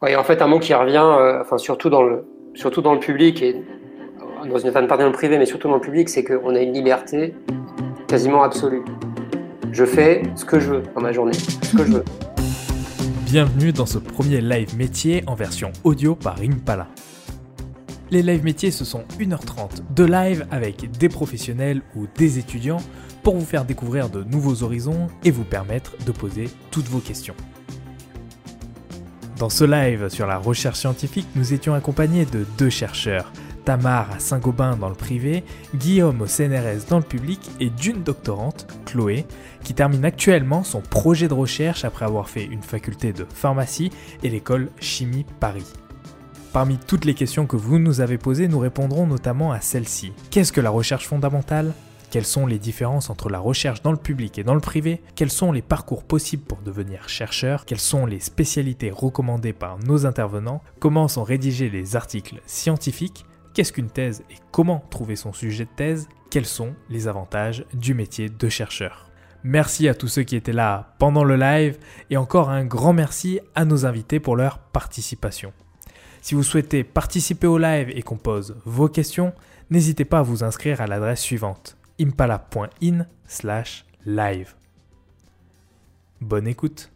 Oui, en fait, un mot qui revient, euh, enfin, surtout dans le, surtout dans le public et dans une certaine partie dans le privé, mais surtout dans le public, c'est qu'on a une liberté quasiment absolue. Je fais ce que je veux dans ma journée, ce que je veux. Bienvenue dans ce premier live métier en version audio par Impala. Les live métiers, ce sont 1h30 de live avec des professionnels ou des étudiants pour vous faire découvrir de nouveaux horizons et vous permettre de poser toutes vos questions. Dans ce live sur la recherche scientifique, nous étions accompagnés de deux chercheurs, Tamar à Saint-Gobain dans le privé, Guillaume au CNRS dans le public et d'une doctorante, Chloé, qui termine actuellement son projet de recherche après avoir fait une faculté de pharmacie et l'école Chimie Paris. Parmi toutes les questions que vous nous avez posées, nous répondrons notamment à celle-ci. Qu'est-ce que la recherche fondamentale? Quelles sont les différences entre la recherche dans le public et dans le privé? Quels sont les parcours possibles pour devenir chercheur? Quelles sont les spécialités recommandées par nos intervenants? Comment sont rédigés les articles scientifiques? Qu'est-ce qu'une thèse et comment trouver son sujet de thèse? Quels sont les avantages du métier de chercheur? Merci à tous ceux qui étaient là pendant le live et encore un grand merci à nos invités pour leur participation. Si vous souhaitez participer au live et qu'on pose vos questions, n'hésitez pas à vous inscrire à l'adresse suivante impala.in slash live. Bonne écoute.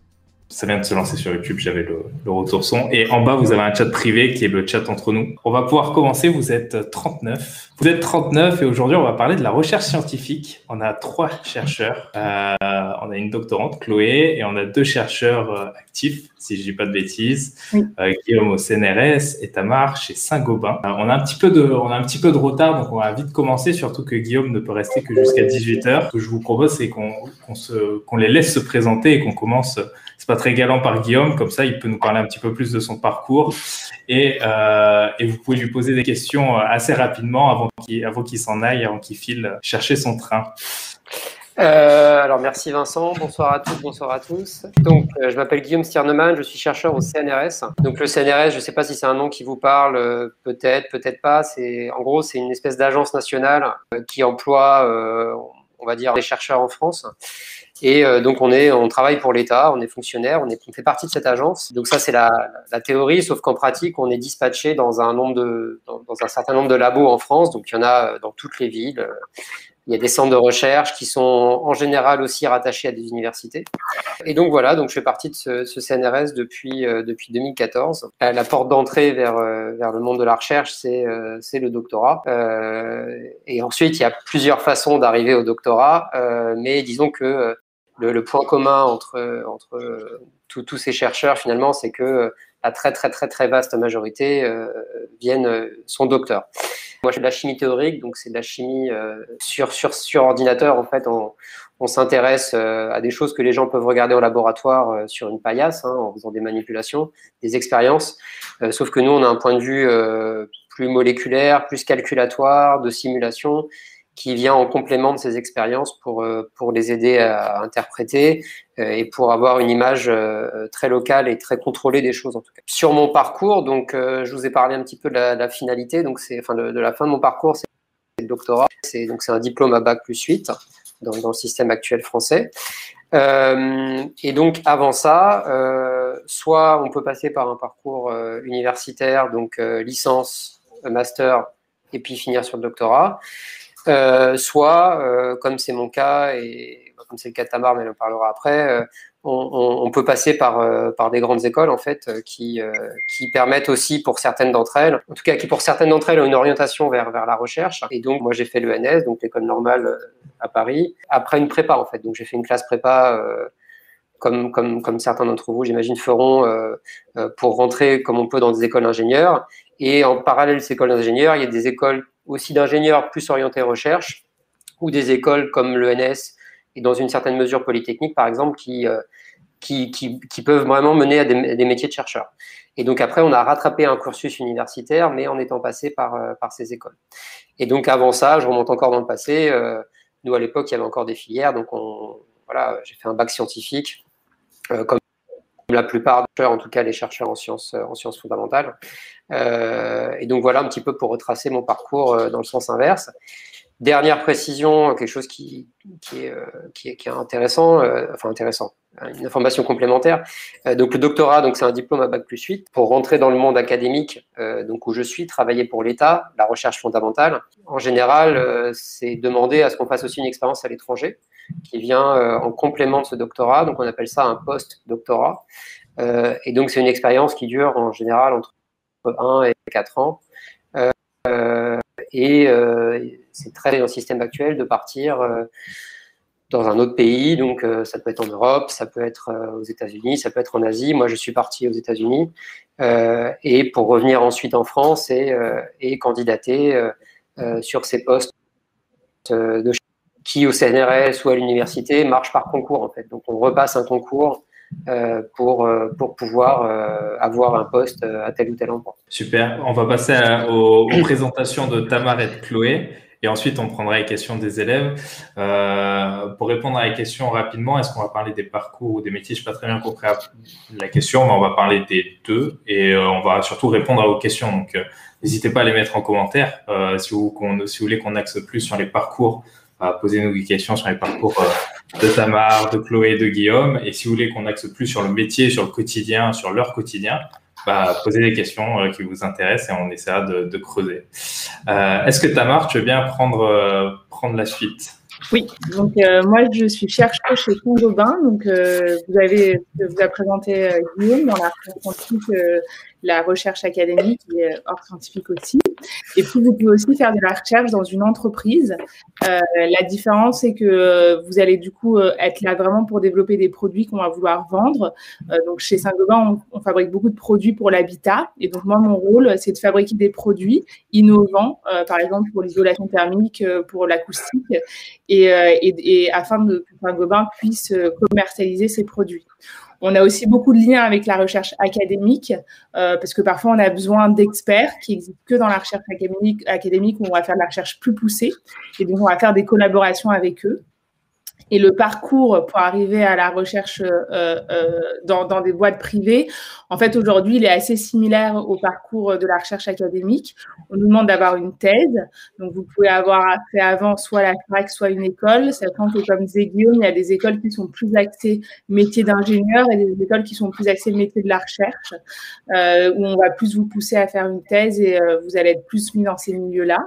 Ça vient de se lancer sur YouTube, j'avais le, le, retour son. Et en bas, vous avez un chat privé qui est le chat entre nous. On va pouvoir commencer, vous êtes 39. Vous êtes 39 et aujourd'hui, on va parler de la recherche scientifique. On a trois chercheurs. Euh, on a une doctorante, Chloé, et on a deux chercheurs euh, actifs, si je dis pas de bêtises, oui. euh, Guillaume au CNRS et Tamar chez Saint-Gobain. Euh, on a un petit peu de, on a un petit peu de retard, donc on va vite commencer, surtout que Guillaume ne peut rester que jusqu'à 18 h Ce que je vous propose, c'est qu'on qu'on les laisse se présenter et qu'on commence. C'est pas très galant par Guillaume, comme ça, il peut nous parler un petit peu plus de son parcours et, euh, vous pouvez lui poser des questions assez rapidement avant qu'il, s'en aille, avant qu'il file chercher son train. Euh, alors merci Vincent, bonsoir à toutes, bonsoir à tous. Donc euh, je m'appelle Guillaume Stiernemann, je suis chercheur au CNRS. Donc le CNRS, je ne sais pas si c'est un nom qui vous parle, euh, peut-être, peut-être pas. C'est en gros c'est une espèce d'agence nationale euh, qui emploie, euh, on va dire, des chercheurs en France. Et donc on est, on travaille pour l'État, on est fonctionnaire, on, est, on fait partie de cette agence. Donc ça c'est la, théorie, sauf qu'en pratique on est dispatché dans un dans, un certain nombre de labos en France. Donc il y en a dans toutes les villes. Il y a des centres de recherche qui sont en général aussi rattachés à des universités. Et donc voilà, donc je fais partie de ce, CNRS depuis euh, depuis 2014. La porte d'entrée vers euh, vers le monde de la recherche, c'est euh, c'est le doctorat. et ensuite, il y a plusieurs façons d'arriver au doctorat, mais disons que le, le, point commun entre entre tous ces chercheurs finalement, c'est que la très très très très vaste majorité viennent sont docteurs. Moi, je fais de la chimie théorique, donc c'est de la chimie euh, sur, sur, sur ordinateur. En fait, on, on s'intéresse euh, à des choses que les gens peuvent regarder au laboratoire euh, sur une paillasse, hein, en faisant des manipulations, des expériences. Euh, sauf que nous, on a un point de vue euh, plus moléculaire, plus calculatoire, de simulation, qui vient en complément de ces expériences pour, pour les aider à interpréter et pour avoir une image très locale et très contrôlée des choses en tout cas. Sur mon parcours, donc je vous ai parlé un petit peu de la, de la finalité, donc c'est enfin de, de, la fin de mon parcours, c'est le doctorat, c'est donc c'est un diplôme à bac plus 8 dans, dans le système actuel français. Euh, et donc avant ça, euh, soit on peut passer par un parcours euh, universitaire, donc licence, master, et puis finir sur le doctorat. Euh, soit, euh, comme c'est mon cas, et comme c'est le cas de Tamar, mais on en parlera après, euh, on, on, peut passer par, par des grandes écoles, en fait, qui, qui permettent aussi, pour certaines d'entre elles, en tout cas, qui pour certaines d'entre elles ont une orientation vers, vers la recherche. Et donc, moi, j'ai fait l'ENS, donc l'école normale à Paris, après une prépa, en fait. Donc, j'ai fait une classe prépa comme, comme, comme certains d'entre vous, j'imagine, feront euh, pour rentrer comme on peut dans des écoles d'ingénieurs. Et en parallèle de ces écoles d'ingénieurs, il y a des écoles aussi d'ingénieurs plus orientés recherche ou des écoles comme l'ENS et dans une certaine mesure Polytechnique, par exemple, qui, euh, qui, qui, peuvent vraiment mener à des, métiers de chercheurs. Et donc après, on a rattrapé un cursus universitaire, mais en étant passé par, euh, par ces écoles. Et donc avant ça, je remonte encore dans le passé, euh, nous à l'époque, il y avait encore des filières, donc on, voilà, j'ai fait un bac scientifique, comme la plupart des chercheurs, en tout cas les chercheurs en sciences, en sciences fondamentales. Euh, et donc voilà un petit peu pour retracer mon parcours euh, dans le sens inverse. Dernière précision, quelque chose qui, est, euh, intéressant, euh, enfin intéressant, une information complémentaire. donc le doctorat, donc c'est un diplôme à bac plus 8 pour rentrer dans le monde académique, donc où je suis, travailler pour l'État, la recherche fondamentale. En général, c'est demander à ce qu'on fasse aussi une expérience à l'étranger qui vient en complément de ce doctorat. Donc on appelle ça un post-doctorat. et donc c'est une expérience qui dure en général entre 1 et 4 ans. et c'est très dans le système actuel de partir dans un autre pays. Donc, euh, ça peut être en Europe, ça peut être euh, aux États-Unis, ça peut être en Asie. Moi, je suis parti aux États-Unis. Euh, et pour revenir ensuite en France et, et candidater sur ces postes de qui au CNRS ou à l'université marchent par concours en fait. Donc on repasse un concours pour, pour pouvoir avoir un poste à tel ou tel endroit. Super. On va passer aux, aux, présentations de Tamar et de Chloé. Et ensuite, on prendra les questions des élèves. Euh, pour répondre à la question rapidement, est-ce qu'on va parler des parcours ou des métiers? Je n'ai pas très bien compris la question, mais on va parler des deux et euh, on va surtout répondre à vos questions. Donc, euh, n'hésitez pas à les mettre en commentaire. Euh, si, vous, si, vous, voulez qu'on axe plus sur les parcours, posez-nous des questions sur les parcours de Tamar, de Chloé, de Guillaume. Et si vous voulez qu'on axe plus sur le métier, sur le quotidien, sur leur quotidien, bah, poser des questions euh, qui vous intéressent et on essaiera de, de creuser. Euh, Est-ce que Tamar, tu veux bien prendre, euh, prendre la suite? Oui, donc euh, moi je suis chercheuse chez Saint-Gobain. Donc euh, vous avez vous a présenté Guillaume dans la scientifique, la recherche académique et hors scientifique aussi. Et puis vous pouvez aussi faire de la recherche dans une entreprise. la différence c'est que vous allez du coup être là vraiment pour développer des produits qu'on va vouloir vendre. donc chez Saint-Gobain on, fabrique beaucoup de produits pour l'habitat. Et donc moi mon rôle c'est de fabriquer des produits innovants, par exemple pour l'isolation thermique, pour l'acoustique euh, et, afin que Saint-Gobain puisse euh, commercialiser ses produits. On a aussi beaucoup de liens avec la recherche académique, euh, parce que parfois on a besoin d'experts qui existent que dans la recherche académique, académique où on va faire de la recherche plus poussée, et donc on va faire des collaborations avec eux et le parcours pour arriver à la recherche euh, euh, dans, dans, des boîtes privées, en fait, aujourd'hui, il est assez similaire au parcours de la recherche académique. On nous demande d'avoir une thèse. Donc, vous pouvez avoir fait avant soit la fac, soit une école, sachant que, comme disait Guillaume, il y a des écoles qui sont plus axées métier d'ingénieur et des écoles qui sont plus axées métier de la recherche, euh, où on va plus vous pousser à faire une thèse et euh, vous allez être plus mis dans ces milieux-là.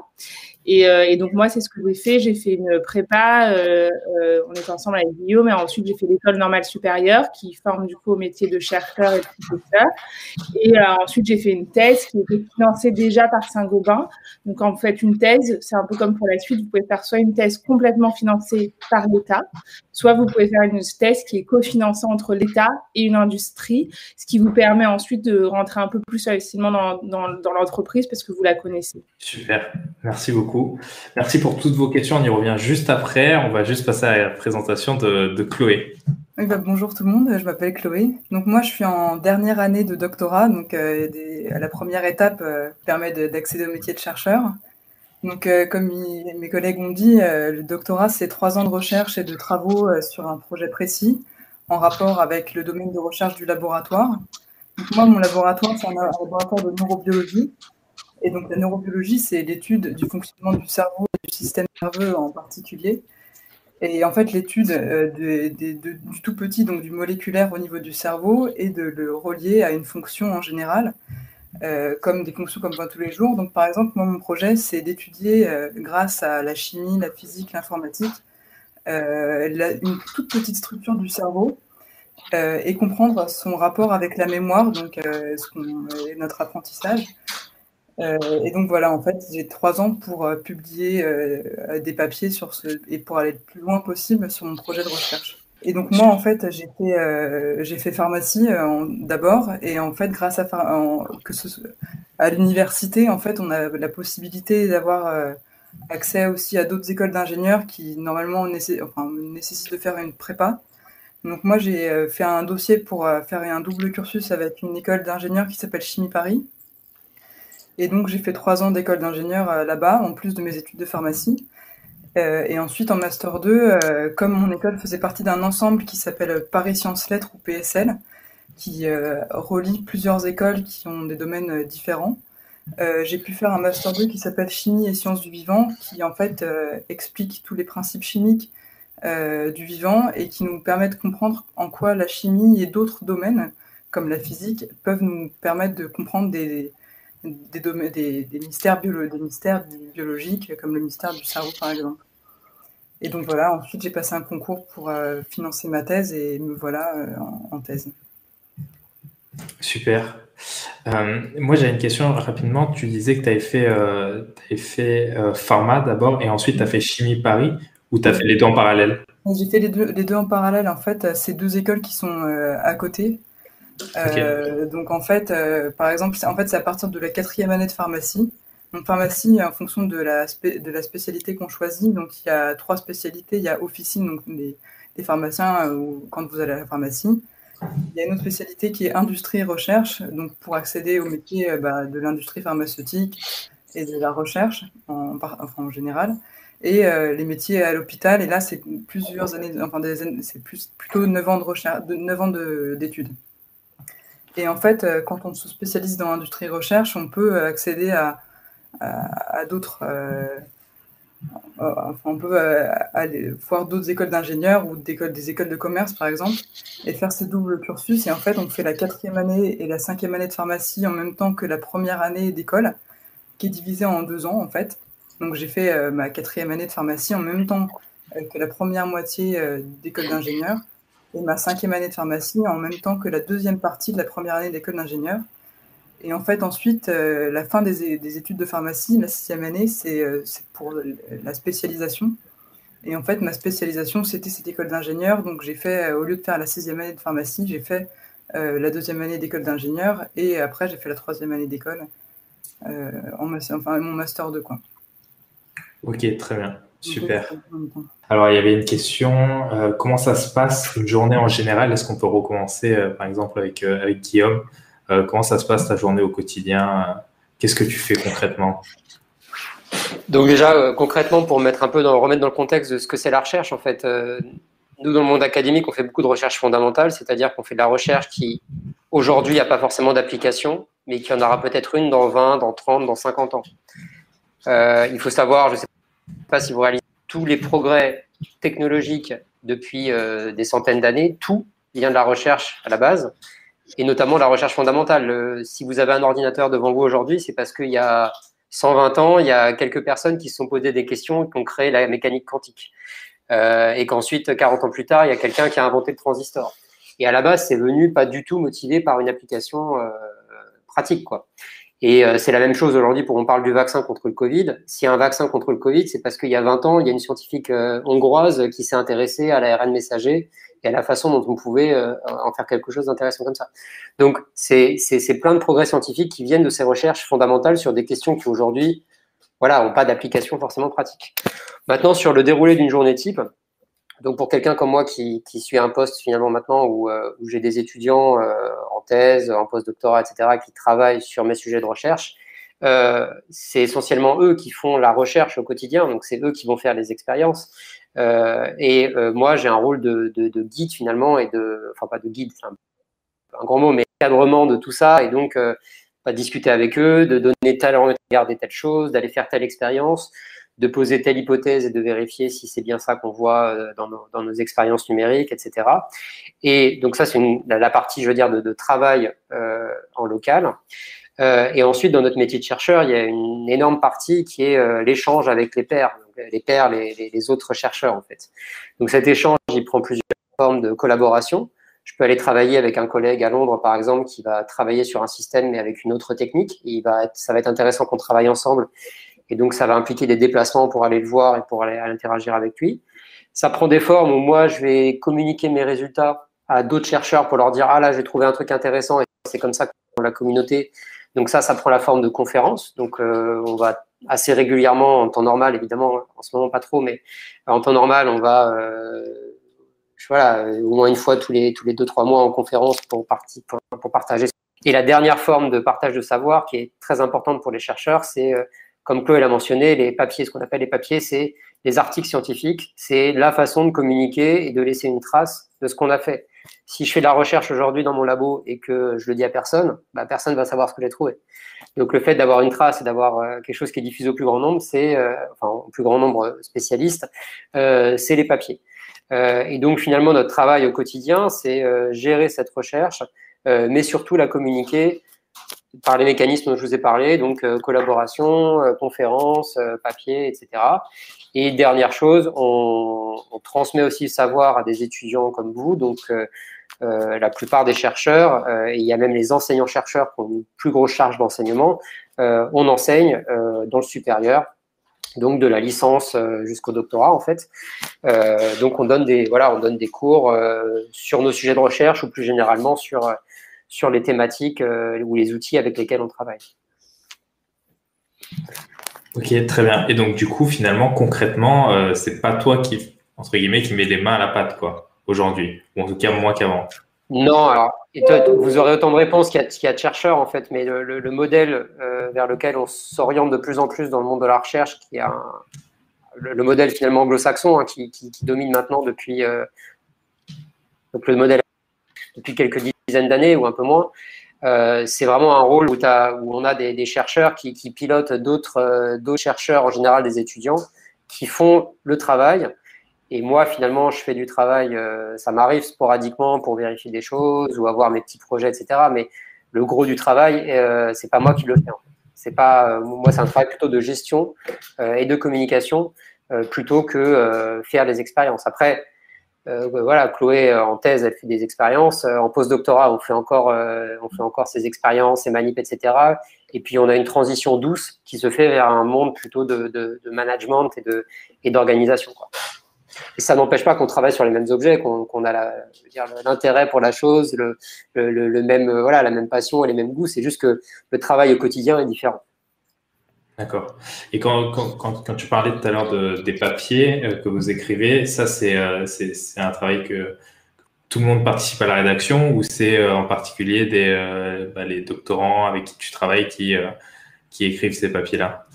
Et, euh, et, donc moi, c'est ce que j'ai fait. J'ai fait une prépa, euh, euh, on est ensemble avec Guillaume, et ensuite j'ai fait l'école normale supérieure qui forme du coup au métier de chercheur et de professeur. Et ensuite j'ai fait une thèse qui était financée déjà par Saint-Gobain. Donc en fait, une thèse, c'est un peu comme pour la suite, vous pouvez faire soit une thèse complètement financée par l'État, soit vous pouvez faire une thèse qui est cofinancée entre l'État et une industrie, ce qui vous permet ensuite de rentrer un peu plus facilement dans l'entreprise parce que vous la connaissez. Super, merci beaucoup. Merci pour toutes vos questions. On y revient juste après. On va juste passer à la présentation de, Chloé. Bah, bonjour tout le monde, je m'appelle Chloé. Donc moi je suis en dernière année de doctorat, donc euh, la première étape euh, permet d'accéder au métier de chercheur. Donc euh, comme mes collègues ont dit, le doctorat c'est trois ans de recherche et de travaux sur un projet précis en rapport avec le domaine de recherche du laboratoire. Donc moi mon laboratoire c'est un laboratoire de neurobiologie et donc la neurobiologie, c'est l'étude du fonctionnement du cerveau et du système nerveux en particulier. Et en fait, l'étude euh, du tout petit, donc du moléculaire au niveau du cerveau, et de le relier à une fonction en général, euh, comme des fonctions comme voit tous les jours. Donc par exemple, moi, mon projet, c'est d'étudier, euh, grâce à la chimie, la physique, l'informatique, une toute petite structure du cerveau et comprendre son rapport avec la mémoire, donc notre apprentissage. Euh, et donc voilà, en fait, j'ai trois ans pour euh, publier euh, des papiers sur ce et pour aller le plus loin possible sur mon projet de recherche. Et donc moi, en fait, j'ai fait, pharmacie d'abord, et en fait, grâce à que ce, à l'université, en fait, on a la possibilité d'avoir accès aussi à d'autres écoles d'ingénieurs qui normalement nécessitent de faire une prépa. Donc moi, j'ai fait un dossier pour faire un double cursus avec une école d'ingénieurs qui s'appelle Chimie Paris. Et donc, j'ai fait trois ans d'école d'ingénieur euh, là-bas, en plus de mes études de pharmacie. Euh, et ensuite, en Master 2, euh, comme mon école faisait partie d'un ensemble qui s'appelle Paris Sciences Lettres ou PSL, qui relie plusieurs écoles qui ont des domaines différents, j'ai pu faire un Master 2 qui s'appelle Chimie et Sciences du Vivant, qui en fait explique tous les principes chimiques du vivant et qui nous permet de comprendre en quoi la chimie et d'autres domaines, comme la physique, peuvent nous permettre de comprendre des, des, domaines, des, mystères, des mystères biologiques, comme le mystère du cerveau, par exemple. Et donc voilà, ensuite j'ai passé un concours pour financer ma thèse et me voilà en thèse. Super. Euh, moi, j'ai une question rapidement. Tu disais que tu avais fait, euh, fait euh, pharma d'abord et ensuite tu as fait chimie Paris ou tu as fait les deux en parallèle? J'ai fait les deux, les deux, en parallèle. En fait, c'est deux écoles qui sont à côté. Donc, en fait, par exemple, en fait, c'est à partir de la quatrième année de pharmacie. Donc, pharmacie, en fonction de la, spécialité qu'on choisit, donc il y a trois spécialités. Il y a officine, donc des, pharmaciens quand vous allez à la pharmacie. Il y a une autre spécialité qui est industrie recherche, donc pour accéder au métier euh, bah, de l'industrie pharmaceutique et de la recherche en, en général, et euh, les métiers à l'hôpital. Et là, c'est plusieurs années, enfin c'est plutôt 9 ans de recherche, de 9 ans d'études. Et en fait, euh, quand on se spécialise dans l'industrie recherche, on peut accéder à, à, d'autres euh, on peut euh, aller voir d'autres écoles d'ingénieurs ou des écoles de commerce, par exemple, et faire ces doubles cursus. Et en fait, on fait la quatrième année et la cinquième année de pharmacie en même temps que la première année d'école, qui est divisée en deux ans, en fait. Donc, j'ai fait euh, ma quatrième année de pharmacie en même temps que la première moitié d'école d'ingénieur et ma cinquième année de pharmacie en même temps que la deuxième partie de la première année d'école d'ingénieur. Et en fait, ensuite, euh, la fin des, études de pharmacie, la sixième année, euh, c'est pour la spécialisation. Et en fait, ma spécialisation, c'était cette école d'ingénieur. Donc, j'ai fait, euh, au lieu de faire la sixième année de pharmacie, j'ai fait la deuxième année d'école d'ingénieur. Et après, j'ai fait la troisième année d'école, en enfin, mon master 2. Quoi. Ok, très bien. Super. Alors, il y avait une question. comment ça se passe une journée en général? Est-ce qu'on peut recommencer, par exemple, avec, avec Guillaume? Euh, comment ça se passe ta journée au quotidien Qu'est-ce que tu fais concrètement? Donc déjà, euh, concrètement, pour mettre un peu remettre dans le contexte de ce que c'est la recherche, en fait, euh, nous, dans le monde académique, on fait beaucoup de recherche fondamentale, c'est-à-dire qu'on fait de la recherche qui, aujourd'hui, n'a pas forcément d'application, mais qui en aura peut-être une dans 20, dans 30, dans 50 ans. il faut savoir, je ne sais pas si vous réalisez tous les progrès technologiques depuis des centaines d'années, tout vient de la recherche à la base et notamment la recherche fondamentale. Euh, si vous avez un ordinateur devant vous aujourd'hui, c'est parce qu'il y a 120 ans, il y a quelques personnes qui se sont posées des questions qui ont créé la mécanique quantique. Euh, et qu'ensuite, 40 ans plus tard, il y a quelqu'un qui a inventé le transistor. Et à la base, c'est venu pas du tout motivé par une application euh, pratique. quoi. Et euh, c'est la même chose aujourd'hui pour on parle du vaccin contre le Covid. S'il y a un vaccin contre le Covid, c'est parce qu'il y a 20 ans, il y a une scientifique euh, hongroise qui s'est intéressée à l'ARN messager et à la façon dont on pouvait euh, en faire quelque chose d'intéressant comme ça. Donc, c'est plein de progrès scientifiques qui viennent de ces recherches fondamentales sur des questions qui aujourd'hui, voilà, n'ont pas d'application forcément pratique. Maintenant, sur le déroulé d'une journée type, donc pour quelqu'un comme moi qui, qui, suit un poste finalement maintenant où, où j'ai des étudiants thèse, en post-doctorat, etc., qui travaillent sur mes sujets de recherche, euh, c'est essentiellement eux qui font la recherche au quotidien, donc c'est eux qui vont faire les expériences. Euh, et euh, moi, j'ai un rôle de, guide finalement, et de, enfin pas de guide, c'est un, grand mot, mais cadrement de tout ça, et donc pas discuter avec eux, de donner tel regard des telle chose, d'aller faire telle expérience, de poser telle hypothèse et de vérifier si c'est bien ça qu'on voit dans nos, expériences numériques, etc. Et donc ça, c'est la, partie, je veux dire, de, travail en local. et ensuite, dans notre métier de chercheur, il y a une énorme partie qui est l'échange avec les pairs les pairs, les, autres chercheurs en fait. Donc cet échange, il prend plusieurs formes de collaboration. Je peux aller travailler avec un collègue à Londres, par exemple, qui va travailler sur un système mais avec une autre technique. il va ça va être intéressant qu'on travaille ensemble. Et donc ça va impliquer des déplacements pour aller le voir et pour aller interagir avec lui. Ça prend des formes où moi je vais communiquer mes résultats à d'autres chercheurs pour leur dire ah là j'ai trouvé un truc intéressant et c'est comme ça qu'on la communauté. Donc ça, ça prend la forme de conférences. Donc euh, on va assez régulièrement en temps normal, évidemment, en ce moment pas trop, mais en temps normal, on va euh, voilà, au moins une fois tous les tous les deux trois mois en conférence pour, pour, partager. Et la dernière forme de partage de savoir qui est très importante pour les chercheurs, c'est euh, comme Chloé l'a mentionné, les papiers, ce qu'on appelle les papiers, c'est les articles scientifiques, c'est la façon de communiquer et de laisser une trace de ce qu'on a fait. Si je fais de la recherche aujourd'hui dans mon labo et que je le dis à personne, bah, personne va savoir ce que j'ai trouvé. Donc le fait d'avoir une trace et d'avoir euh, quelque chose qui est diffusé au plus grand nombre, c'est, euh, enfin au plus grand nombre spécialistes, euh, c'est les papiers. et donc finalement, notre travail au quotidien, c'est gérer cette recherche, mais surtout la communiquer par les mécanismes dont je vous ai parlé, donc collaboration, conférence, papier, etc. Et dernière chose, on, on, transmet aussi le savoir à des étudiants comme vous, donc euh, la plupart des chercheurs, euh, et il y a même les enseignants-chercheurs qui ont une plus grosse charge d'enseignement, euh, on enseigne dans le supérieur, donc de la licence jusqu'au doctorat en fait. donc on donne des voilà, on donne des cours sur nos sujets de recherche ou plus généralement sur sur les thématiques ou les outils avec lesquels on travaille. Ok, très bien. Et donc du coup, finalement, concrètement, c'est pas toi qui entre guillemets qui met les mains à la pâte, quoi aujourd'hui, ou en tout cas moins qu'avant Non, alors vous aurez autant de réponses qu'il y, a de chercheurs en fait, mais le, modèle euh, vers lequel on s'oriente de plus en plus dans le monde de la recherche, qui est le, modèle finalement anglo-saxon hein, qui, domine maintenant depuis euh, donc le modèle depuis quelques dizaines d'années ou un peu moins. Euh, c'est vraiment un rôle où, on a des, chercheurs qui, pilotent d'autres chercheurs, en général des étudiants, qui font le travail et moi, finalement, je fais du travail, euh, ça m'arrive sporadiquement pour vérifier des choses ou avoir mes petits projets, etc. Mais le gros du travail, euh, c'est pas moi qui le fais. C'est pas, euh, moi, c'est un travail plutôt de gestion euh, et de communication plutôt que faire des expériences. Après, voilà, Chloé en thèse, elle fait des expériences. en post-doctorat, on fait encore, on fait encore ces expériences, ces manips, etc. Et puis, on a une transition douce qui se fait vers un monde plutôt de, de, de management et de et d'organisation. Et ça n'empêche pas qu'on travaille sur les mêmes objets, qu'on a l'intérêt pour la chose, le, le, même, euh, voilà, la même passion et les mêmes goûts. C'est juste que le travail au quotidien est différent. D'accord. Et quand, quand, quand, tu parlais tout à l'heure de, des papiers euh, que vous écrivez, ça, euh, c'est c'est un travail que tout le monde participe à la rédaction ou c'est en particulier des, bah, les doctorants avec qui tu travailles qui, qui écrivent ces papiers-là?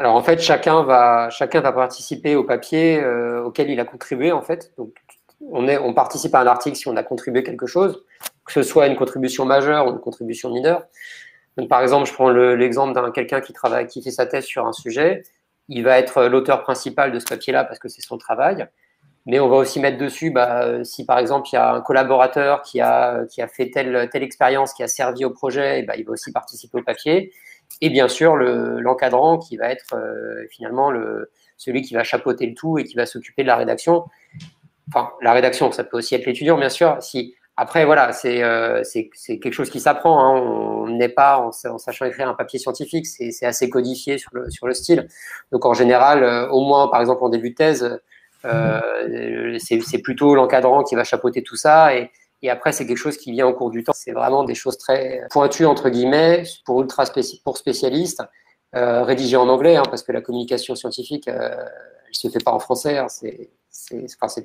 Alors en fait, chacun va, chacun va participer au papier euh, auquel il a contribué en fait. Donc on, est, on participe à un article si on a contribué quelque chose, que ce soit une contribution majeure ou une contribution mineure. Donc par exemple, je prends l'exemple d'un quelqu'un qui travaille, qui fait sa thèse sur un sujet. Il va être l'auteur principal de ce papier-là parce que c'est son travail. Mais on va aussi mettre dessus, bah, si par exemple il y a un collaborateur qui a, qui a fait telle, telle expérience, qui a servi au projet, et bah, il va aussi participer au papier et bien sûr l'encadrant qui va être euh, finalement le, celui qui va chapeauter le tout et qui va s'occuper de la rédaction. Enfin, la rédaction, ça peut aussi être l'étudiant, bien sûr. Si, après, voilà, c'est euh, quelque chose qui s'apprend. Hein. On n'est pas en, sachant écrire un papier scientifique, c'est assez codifié sur le, sur le style. Donc, en général, euh, au moins, par exemple, en début de thèse, euh, c'est plutôt l'encadrant qui va chapeauter tout ça. Et, et après, c'est quelque chose qui vient au cours du temps. C'est vraiment des choses très pointues, entre guillemets, pour ultra pour spécialistes, euh, rédigées en anglais, hein, parce que la communication scientifique, euh, elle se fait pas en français. Hein, c'est, enfin,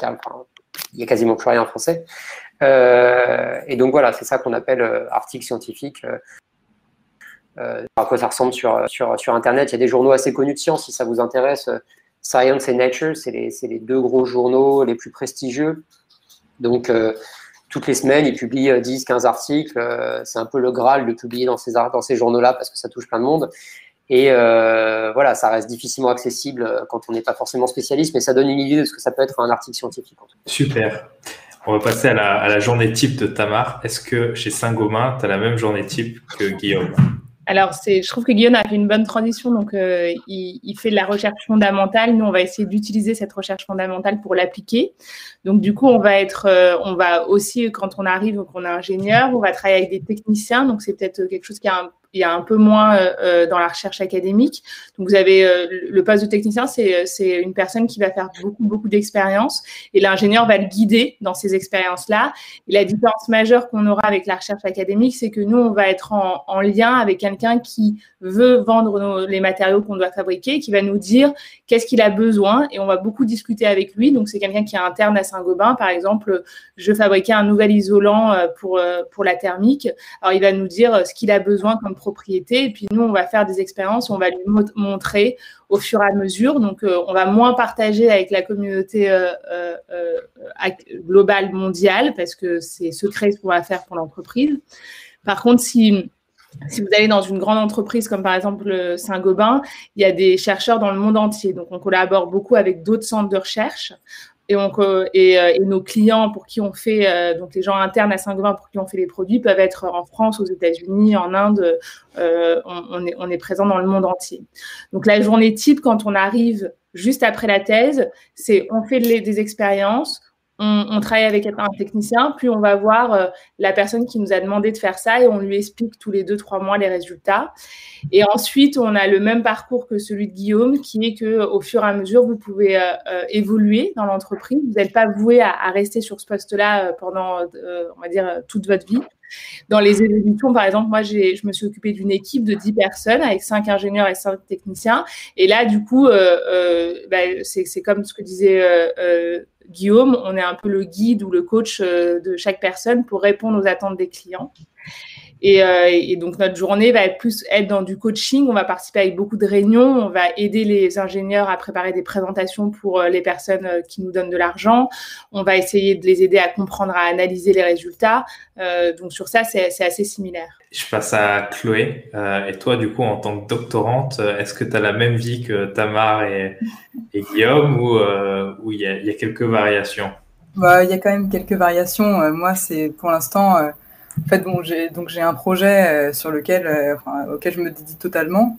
il y a quasiment plus rien en français. Euh, et donc voilà, c'est ça qu'on appelle euh, article scientifique. À quoi ça ressemble sur, sur, sur Internet Il y a des journaux assez connus de science, si ça vous intéresse. Science et Nature, c'est les, les, deux gros journaux les plus prestigieux. Donc, toutes les semaines, ils publient 10, euh, 15 articles. C'est un peu le Graal de publier dans ces, dans ces journaux-là parce que ça touche plein de monde. Et euh, voilà, ça reste difficilement accessible quand on n'est pas forcément spécialiste, mais ça donne une idée de ce que ça peut être un article scientifique. Super. On va passer à la, à la journée type de Tamar. Est-ce que chez Saint-Gobain, tu as la même journée type que Guillaume? Alors, je trouve que Guillaume a fait une bonne transition. Donc, euh, il, il, fait de la recherche fondamentale. Nous, on va essayer d'utiliser cette recherche fondamentale pour l'appliquer. Donc, du coup, on va être, euh, on va aussi, quand on arrive, qu'on est ingénieur, on va travailler avec des techniciens. Donc, c'est peut-être quelque chose qui a un il y a un peu moins euh, euh, dans la recherche académique. Donc, vous avez euh, le poste de technicien, c'est une personne qui va faire beaucoup, beaucoup d'expériences et l'ingénieur va le guider dans ces expériences-là. La différence majeure qu'on aura avec la recherche académique, c'est que nous, on va être en, en lien avec quelqu'un qui veut vendre les matériaux qu'on doit fabriquer, qui va nous dire qu'est-ce qu'il a besoin et on va beaucoup discuter avec lui. Donc, c'est quelqu'un qui est interne à Saint-Gobain. Par exemple, je fabriquais un nouvel isolant pour, pour la thermique. Alors, il va nous dire ce qu'il a besoin comme propriété. Et puis nous, on va faire des expériences, on va lui montrer au fur et à mesure. Donc, euh, on va moins partager avec la communauté euh, euh, globale mondiale parce que c'est secret ce qu'on va faire pour l'entreprise. Par contre, si si vous allez dans une grande entreprise comme par exemple Saint-Gobain, il y a des chercheurs dans le monde entier. Donc, on collabore beaucoup avec d'autres centres de recherche et, on, et, et, nos clients pour qui on fait, donc les gens internes à Saint-Gobain pour qui on fait les produits peuvent être en France, aux États-Unis, en Inde. On, on, est, on est présent dans le monde entier. Donc la journée type, quand on arrive juste après la thèse, c'est on fait des expériences, on, travaille avec un technicien, puis on va voir euh, la personne qui nous a demandé de faire ça et on lui explique tous les deux, trois mois les résultats. Et ensuite, on a le même parcours que celui de Guillaume, qui est que au fur et à mesure, vous pouvez euh, euh, évoluer dans l'entreprise. Vous n'êtes pas voué à, rester sur ce poste-là pendant, on va dire, toute votre vie. Dans les évolutions, par exemple, moi, je me suis occupée d'une équipe de 10 personnes avec 5 ingénieurs et 5 techniciens. Et là, du coup, bah, c'est comme ce que disait Guillaume, on est un peu le guide ou le coach euh, de chaque personne pour répondre aux attentes des clients. Euh, et, donc notre journée va être plus être dans du coaching. On va participer avec beaucoup de réunions. On va aider les ingénieurs à préparer des présentations pour euh, les personnes qui nous donnent de l'argent. On va essayer de les aider à comprendre, à analyser les résultats. donc sur ça, c'est assez similaire. Je passe à Chloé. Euh, et toi, du coup, en tant que doctorante, euh, est-ce que tu as la même vie que Tamar et, Guillaume ou euh, il y, a quelques variations? Bah, Il y a quand même quelques variations. moi, c'est pour l'instant, en fait, bon, j'ai donc j'ai un projet sur lequel, auquel je me dédie totalement.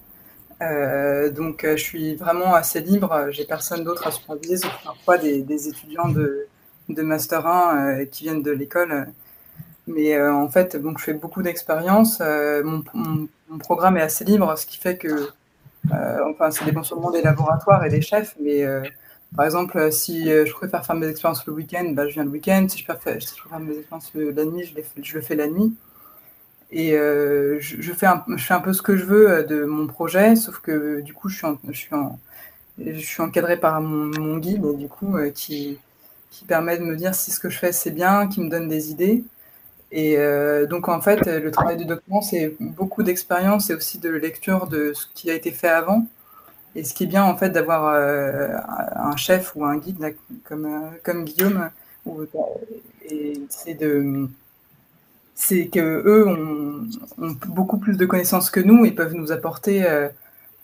donc, je suis vraiment assez libre. J'ai personne d'autre à superviser, sauf parfois des, étudiants de, de master 1 qui viennent de l'école mais euh, en fait, donc, je fais beaucoup d'expériences. Euh, mon, programme est assez libre, ce qui fait que, euh, enfin, ça dépend sûrement des laboratoires et des chefs, mais par exemple, si je préfère faire mes expériences le week-end, bah, je viens le week-end. Si je préfère, si je préfère mes expériences la nuit, je, le fais la nuit. Et je, je, fais un, peu ce que je veux de mon projet, sauf que du coup, je suis, en, je suis encadré par mon, guide, du coup, qui, permet de me dire si ce que je fais c'est bien, qui me donne des idées. Et euh, donc, en fait, le travail du doctorant, c'est beaucoup d'expérience et aussi de lecture de ce qui a été fait avant. Et ce qui est bien, en fait, d'avoir euh, un chef ou un guide comme, euh, comme Guillaume, c'est de c'est que eux ont, beaucoup plus de connaissances que nous et peuvent nous apporter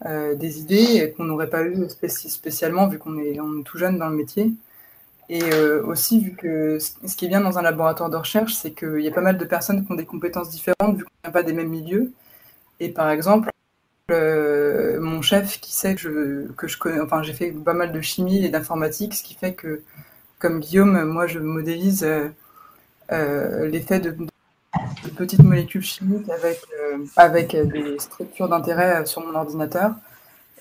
des idées qu'on n'aurait pas eu spécialement vu qu'on est, tout jeune dans le métier. Et euh, aussi, vu que ce qui est bien dans un laboratoire de recherche, c'est qu'il y a pas mal de personnes qui ont des compétences différentes, vu qu'on n'a pas des mêmes milieux. Et par exemple, euh, mon chef qui sait que je, que je connais, enfin, j'ai fait pas mal de chimie et d'informatique, ce qui fait que, comme Guillaume, moi, je modélise euh, l'effet de, petites molécules chimiques avec, avec des structures d'intérêt sur mon ordinateur.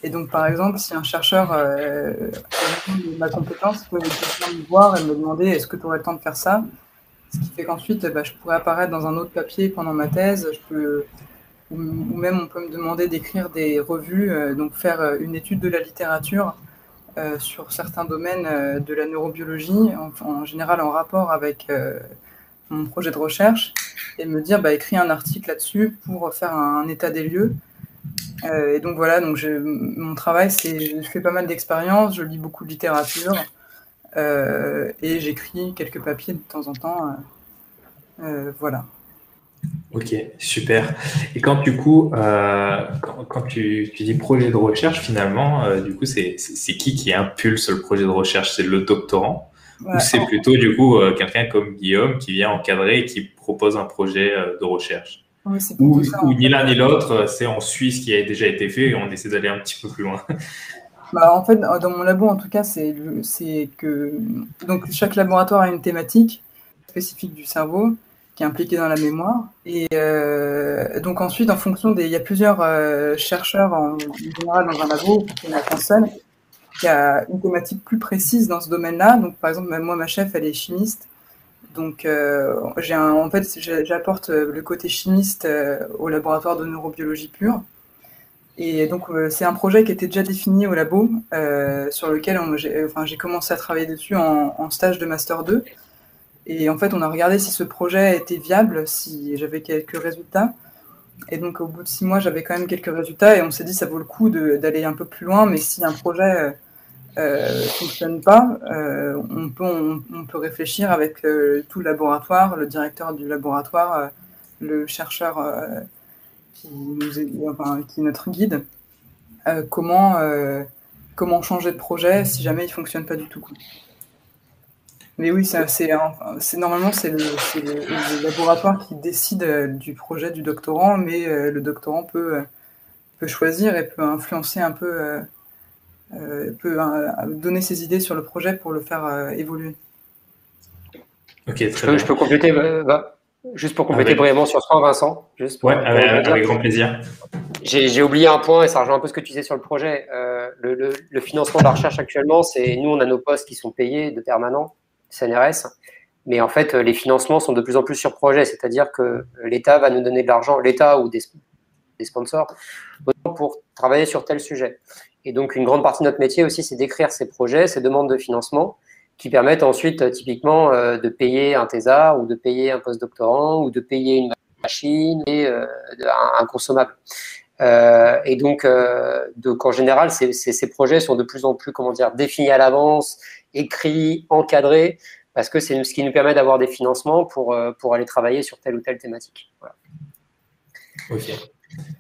Et donc, par exemple, si un chercheur euh, a ma compétence, peut me voir et me demander est-ce que tu aurais le temps de faire ça? Ce qui fait qu'ensuite, bah, je pourrais apparaître dans un autre papier pendant ma thèse. Je peux, ou, même, on peut me demander d'écrire des revues, euh, donc faire euh, une étude de la littérature euh, sur certains domaines de la neurobiologie, en, général en rapport avec mon projet de recherche, et me dire bah, écris un article là-dessus pour faire un état des lieux. Et donc voilà, donc je, mon travail, c'est je fais pas mal d'expériences, je lis beaucoup de littérature et j'écris quelques papiers de temps en temps. Voilà. Ok, super. Et quand du coup, quand, quand tu, tu, dis projet de recherche, finalement, du coup, c'est qui qui impulse le projet de recherche? C'est le doctorant? Ou c'est plutôt du coup quelqu'un comme Guillaume qui vient encadrer et qui propose un projet de recherche? Ou, ni l'un ni l'autre, c'est en Suisse qui a déjà été fait et on essaie d'aller un petit peu plus loin. Bah, en fait, dans mon labo, en tout cas, c'est que donc chaque laboratoire a une thématique spécifique du cerveau qui est impliquée dans la mémoire. Et euh, donc ensuite, en fonction des, il y a plusieurs euh, chercheurs en, général dans un labo, en a qui a une thématique plus précise dans ce domaine-là. Donc par exemple, moi, ma chef, elle est chimiste. Donc, euh, j'ai en fait, j'apporte le côté chimiste au laboratoire de neurobiologie pure. Et donc, c'est un projet qui était déjà défini au labo, sur lequel j'ai commencé à travailler dessus en, stage de Master 2. Et en fait, on a regardé si ce projet était viable, si j'avais quelques résultats. Et donc, au bout de six mois, j'avais quand même quelques résultats. Et on s'est dit, ça vaut le coup d'aller un peu plus loin. Mais si un projet euh, fonctionne pas, euh, on, peut, réfléchir avec euh, tout le laboratoire, le directeur du laboratoire, euh, le chercheur qui, est, notre guide, comment, changer de projet si jamais il fonctionne pas du tout. Mais oui, c'est normalement c'est le, laboratoire qui décide du projet du doctorant, mais le doctorant peut, peut choisir et peut influencer un peu, peut donner ses idées sur le projet pour le faire évoluer. Ok, très je, peux, compléter, juste pour compléter brièvement sur ce point, Vincent. Juste ouais, avec, grand plaisir. J'ai oublié un point et ça rejoint un peu ce que tu disais sur le projet. Euh, le, financement de la recherche actuellement, c'est nous, on a nos postes qui sont payés de permanent, CNRS, mais en fait, les financements sont de plus en plus sur projet, c'est-à-dire que l'État va nous donner de l'argent, l'État ou des, sponsors, pour travailler sur tel sujet. Et donc, une grande partie de notre métier aussi, c'est d'écrire ces projets, ces demandes de financement qui permettent ensuite euh, typiquement euh, de payer un thésard ou de payer un postdoctorant ou de payer une machine et euh, un, consommable. et donc, donc, en général, ces, ces, projets sont de plus en plus, comment dire, définis à l'avance, écrits, encadrés, parce que c'est ce qui nous permet d'avoir des financements pour, pour aller travailler sur telle ou telle thématique. Voilà. Ok.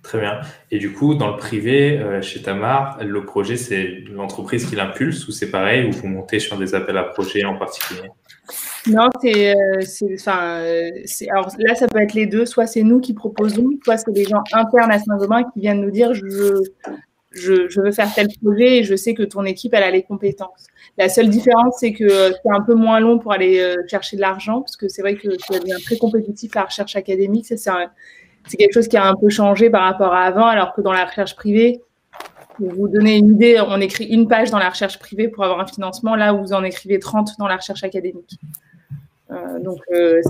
Très bien. Et du coup, dans le privé, euh, chez Tamar, le projet, c'est l'entreprise qui l'impulse ou c'est pareil ou vous montez sur des appels à projets en particulier? Non, c'est, euh, enfin, euh, alors là, ça peut être les deux. Soit c'est nous qui proposons, soit c'est des gens internes à Saint-Gobain qui viennent nous dire je, je, veux faire tel projet et je sais que ton équipe, elle a les compétences. La seule différence, c'est que c'est un peu moins long pour aller chercher de l'argent parce que c'est vrai que ça devient très compétitif la recherche académique. c'est quelque chose qui a un peu changé par rapport à avant, alors que dans la recherche privée, pour vous donner une idée, on écrit une page dans la recherche privée pour avoir un financement, là où vous en écrivez 30 dans la recherche académique. Euh, donc, euh,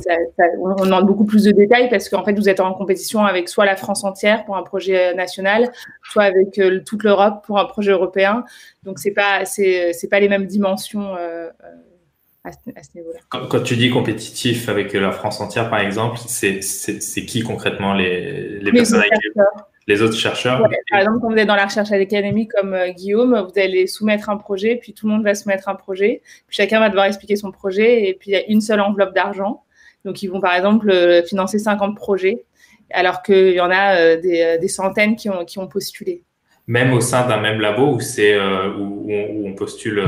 on demande beaucoup plus de détails parce qu'en fait, vous êtes en compétition avec soit la France entière pour un projet national, soit avec euh, toute l'Europe pour un projet européen. Donc, c'est pas, c'est, pas les mêmes dimensions à ce, niveau-là. Quand, tu dis compétitif avec la France entière, par exemple, c'est qui concrètement les, les, personnes les autres chercheurs Par exemple, quand vous êtes dans la recherche académique comme euh, Guillaume, vous allez soumettre un projet, puis tout le monde va soumettre un projet, puis chacun va devoir expliquer son projet, et puis il y a une seule enveloppe d'argent. Donc, ils vont par exemple euh, financer 50 projets, alors qu'il y en a euh, des, des, centaines qui ont, qui ont postulé. Même au sein d'un même labo où, c'est où, où, on postule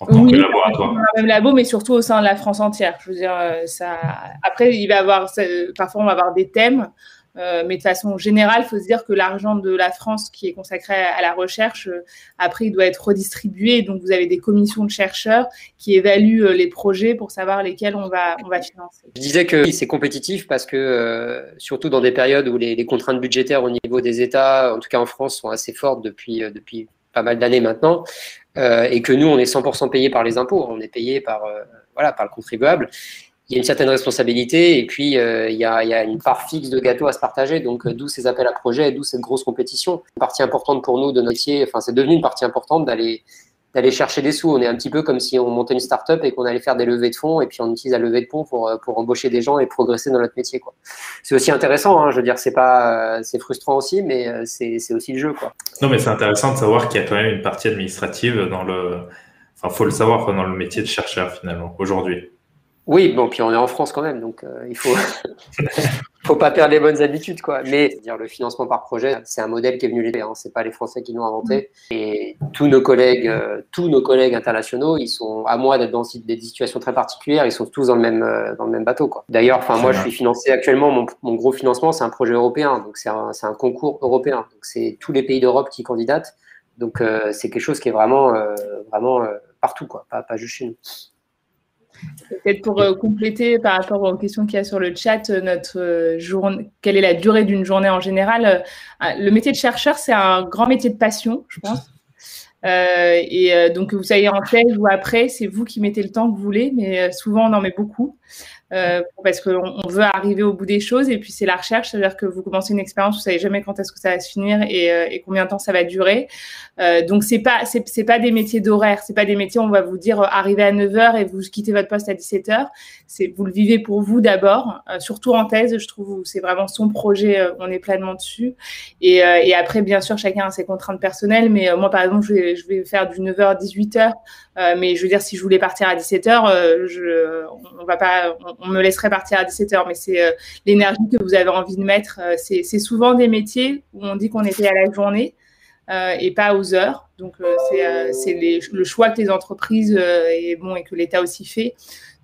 en tant que laboratoire? Même labo, mais surtout au sein de la France entière. Je veux dire, ça. Après, il va avoir, parfois, on va avoir des thèmes, euh, mais de façon générale, il faut se dire que l'argent de la France qui est consacré à la recherche, euh, après, il doit être redistribué. Donc, vous avez des commissions de chercheurs qui évaluent les projets pour savoir lesquels on va, on va financer. Je disais que c'est compétitif parce que, surtout dans des périodes où les, les, contraintes budgétaires au niveau des États, en tout cas en France, sont assez fortes depuis, depuis pas mal d'années maintenant, euh, et que nous, on est 100% payé par les impôts, on est payé par, euh, voilà, par le contribuable. Il y a une certaine responsabilité et puis euh, il, y a, une part fixe de gâteau à se partager, donc d'où ces appels à projets, d'où cette grosse compétition. Une partie importante pour nous de notre métier, enfin c'est devenu une partie importante d'aller d'aller chercher des sous. On est un petit peu comme si on montait une start-up et qu'on allait faire des levées de fonds et puis on utilise la levée de fonds pour, pour embaucher des gens et progresser dans notre métier. C'est aussi intéressant, hein, je veux dire, c'est pas, frustrant aussi, mais euh, c'est, c'est aussi le jeu. Quoi. Non, mais c'est intéressant de savoir qu'il y a quand même une partie administrative dans le, enfin, faut le savoir dans le métier de chercheur finalement aujourd'hui. Oui, bon, puis on est en France quand même, donc euh, il faut faut pas perdre les bonnes habitudes, quoi. Mais dire le financement par projet, c'est un modèle qui est venu l'aider. Hein. C'est pas les Français qui l'ont inventé. Et tous nos collègues, euh, tous nos collègues internationaux, ils sont à moi d'être dans des situations très particulières. Ils sont tous dans le même euh, dans le même bateau, quoi. D'ailleurs, enfin moi, je suis financé actuellement. Mon, mon gros financement, c'est un projet européen, donc c'est un, un concours européen. Donc c'est tous les pays d'Europe qui candidatent. Donc c'est quelque chose qui est vraiment vraiment partout, quoi. Pas pas juste chez nous. Peut-être pour euh, compléter par rapport aux questions qu'il y a sur le chat, euh, notre euh, journée, quelle est la durée d'une journée en général Le métier de chercheur, c'est un grand métier de passion, je pense. et donc, vous soyez en thèse ou après, c'est vous qui mettez le temps que vous voulez, mais souvent on en met beaucoup. Euh, parce qu'on veut arriver au bout des choses. Et puis, c'est la recherche, c'est-à-dire que vous commencez une expérience, vous savez jamais quand est-ce que ça va se finir et, euh, combien de temps ça va durer. Euh, donc, c'est pas, c'est, pas des métiers d'horaire, c'est pas des métiers où on va vous dire arrivez à 9h et vous quittez votre poste à 17h. C'est, vous le vivez pour vous d'abord, surtout en thèse, je trouve, c'est vraiment son projet, on est pleinement dessus. Et, et, après, bien sûr, chacun a ses contraintes personnelles, mais moi, par exemple, je vais, je vais faire du 9h à 18h. Mais je veux dire, si je voulais partir à 17h, je, on va me laisserait partir à 17h, mais c'est euh, l'énergie que vous avez envie de mettre. Euh, c'est souvent des métiers où on dit qu'on était à la journée. et pas aux heures. Donc, c'est le choix que les entreprises et, bon, et que l'État aussi fait.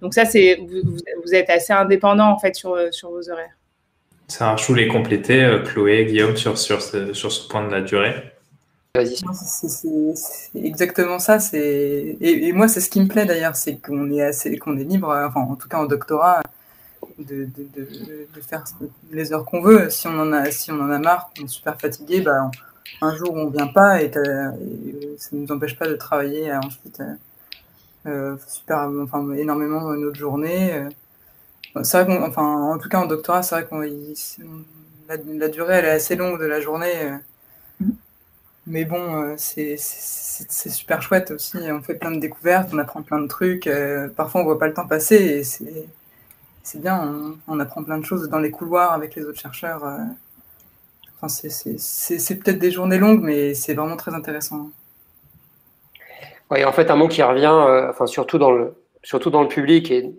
Donc, ça, vous, êtes assez indépendant en fait sur, vos horaires. Ça, je voulais compléter, Chloé, Guillaume, sur ce point de la durée. C'est exactement ça. Et, et, moi, c'est ce qui me plaît d'ailleurs, c'est qu'on est assez, qu'on est libre, enfin, en tout cas en doctorat, de, de, faire les heures qu'on veut. Si on en a, si on en a marre, on est super fatigué, bah, un jour on vient pas et, ça ne nous empêche pas de travailler ensuite euh, super, enfin, énormément notre journée. C'est vrai enfin, en tout cas en doctorat, c'est vrai qu'on la, la, durée elle est assez longue de la journée. Mais bon, euh, c'est super chouette aussi. On fait plein de découvertes, on apprend plein de trucs. Euh, parfois, on voit pas le temps passer et c'est bien. On, apprend plein de choses dans les couloirs avec les autres chercheurs. Euh. Enfin, c'est peut-être des journées longues, mais c'est vraiment très intéressant. Oui, en fait, un mot qui revient, enfin, surtout, dans le, surtout dans le public et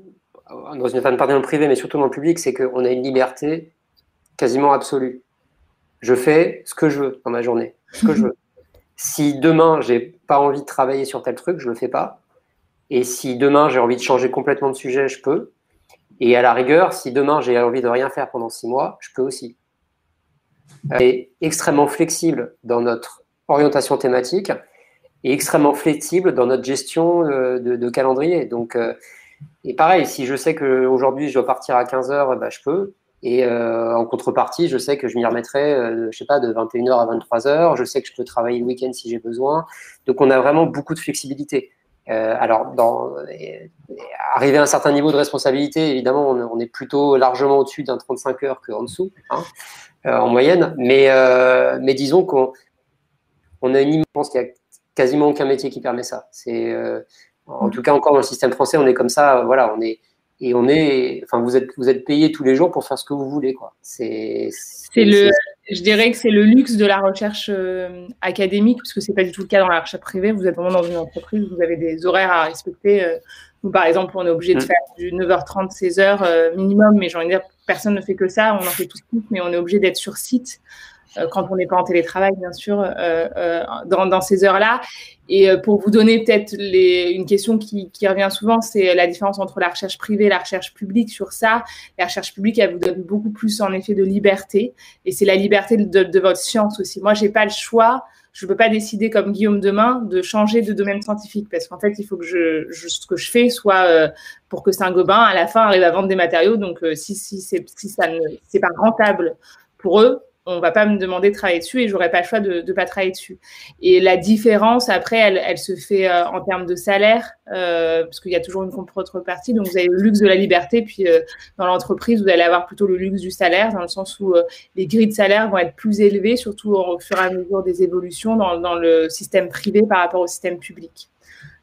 dans une partie dans le privé, mais surtout dans le public, c'est qu'on a une liberté quasiment absolue. Je fais ce que je veux dans ma journée ce que je veux. Si demain, j'ai pas envie de travailler sur tel truc, je le fais pas. Et si demain, j'ai envie de changer complètement de sujet, je peux. Et à la rigueur, si demain, j'ai envie de rien faire pendant six mois, je peux aussi. est extrêmement flexible dans notre orientation thématique et extrêmement flexible dans notre gestion euh, de, calendrier. Donc, euh, et pareil, si je sais qu'aujourd'hui, je dois partir à 15 heures, bah, je peux. Et euh, en contrepartie, je sais que je m'y remettrai, euh, je sais pas, de 21h à 23h. Je sais que je peux travailler le week-end si j'ai besoin. Donc, on a vraiment beaucoup de flexibilité. Euh, alors, dans, arriver à un certain niveau de responsabilité, évidemment, on, est plutôt largement au-dessus d'un 35 heures qu'en dessous, hein, en moyenne. Mais, mais disons qu'on on a une immense, qu'il n'y a quasiment aucun métier qui permet ça. C'est, en tout cas, encore dans le système français, on est comme ça. Voilà, on est et on est, enfin, vous êtes, vous êtes payé tous les jours pour faire ce que vous voulez, quoi. C'est, le, je dirais que c'est le luxe de la recherche euh, académique, parce que c'est pas du tout le cas dans la recherche privée. Vous êtes vraiment dans une entreprise, vous avez des horaires à respecter. Euh, nous, par exemple, on est obligé de mm. faire du 9h30, 16h euh, minimum, mais j'ai envie de dire, personne ne fait que ça. On en fait tous, mais on est obligé d'être sur site. Euh, quand on n'est pas en télétravail, bien sûr, euh, euh, dans, dans, ces heures-là. Et pour vous donner peut-être une question qui, qui, revient souvent, c'est la différence entre la recherche privée et la recherche publique sur ça. La recherche publique, elle vous donne beaucoup plus en effet de liberté. Et c'est la liberté de, de, votre science aussi. Moi, j'ai pas le choix. Je ne peux pas décider comme Guillaume demain de changer de domaine scientifique parce qu'en fait, il faut que je, je, ce que je fais soit pour que Saint-Gobain, à la fin, arrive à vendre des matériaux. Donc, si, si, si ça ne c'est pas rentable pour eux, on va pas me demander de travailler dessus et j'aurais pas le choix de ne pas travailler dessus. Et la différence, après, elle, se fait euh, en termes de salaire, euh, parce qu'il y a toujours une contrepartie. Donc, vous avez le luxe de la liberté, puis euh, dans l'entreprise, vous allez avoir plutôt le luxe du salaire, dans le sens où les grilles de salaire vont être plus élevées, surtout au fur et à mesure des évolutions dans, dans le système privé par rapport au système public.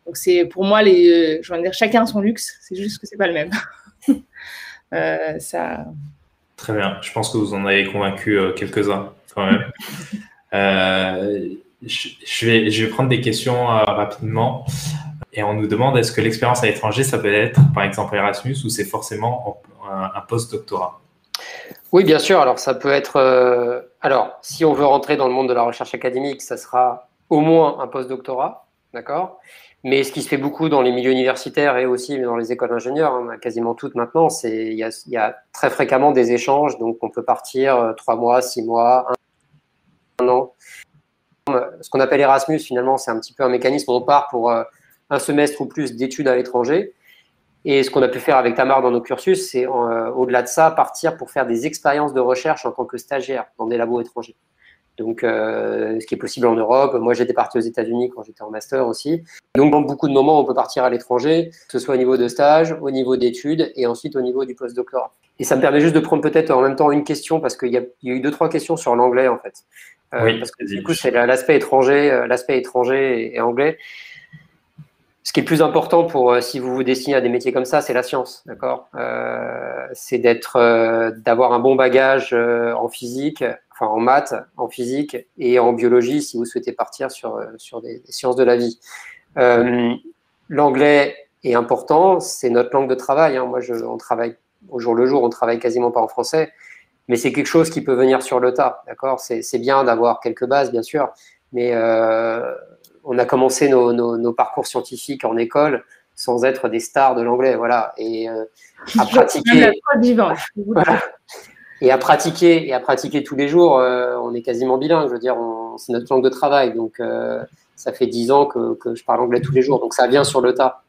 Donc, c'est pour moi, les, je veux dire, chacun son luxe, c'est juste que c'est pas le même. ça Très bien. Je pense que vous en avez convaincu euh, quelques-uns quand même. Euh, je, vais, je vais prendre des questions euh, rapidement. Et on nous demande est-ce que l'expérience à l'étranger, ça peut être par exemple Erasmus ou c'est forcément un, post-doctorat? Oui, bien sûr. Alors, ça peut être. alors, si on veut rentrer dans le monde de la recherche académique, ça sera au moins un post-doctorat. D'accord? Mais ce qui se fait beaucoup dans les milieux universitaires et aussi dans les écoles d'ingénieurs, hein, quasiment toutes maintenant, c'est il y, a, très fréquemment des échanges, donc on peut partir euh, trois mois, six mois, un, an. Ce qu'on appelle Erasmus, finalement, c'est un petit peu un mécanisme. On part pour euh, un semestre ou plus d'études à l'étranger. Et ce qu'on a pu faire avec Tamar dans nos cursus, c'est euh, au-delà de ça, partir pour faire des expériences de recherche en tant que stagiaire dans des labos étrangers donc euh, ce qui est possible en Europe. Moi, j'étais parti aux États-Unis quand j'étais en master aussi. Donc, dans beaucoup de moments, on peut partir à l'étranger, que ce soit au niveau de stage, au niveau d'études et ensuite au niveau du postdoctorat. Et ça me permet juste de prendre peut-être en même temps une question parce qu'il y, a eu deux trois questions sur l'anglais en fait. Euh, oui, parce que du coup, c'est l'aspect étranger, euh, l'aspect étranger et, anglais. Ce qui est plus important pour si vous vous destinez à des métiers comme ça, c'est la science, d'accord? C'est d'être, d'avoir un bon bagage en physique, enfin en maths, en physique et en biologie si vous souhaitez partir sur, euh, sur des, sciences de la vie. Euh, l'anglais est important, c'est notre langue de travail. Hein. Moi, je, on travaille au jour le jour, on travaille quasiment pas en français, mais c'est quelque chose qui peut venir sur le tas, d'accord? C'est bien d'avoir quelques bases, bien sûr, mais on a commencé nos, parcours scientifiques en école sans être des stars de l'anglais, voilà. Et à pratiquer. Et à pratiquer et à pratiquer tous les jours, on est quasiment bilingue. Je veux dire, c'est notre langue de travail, donc ça fait dix ans que, je parle anglais tous les jours, donc ça vient sur le tas.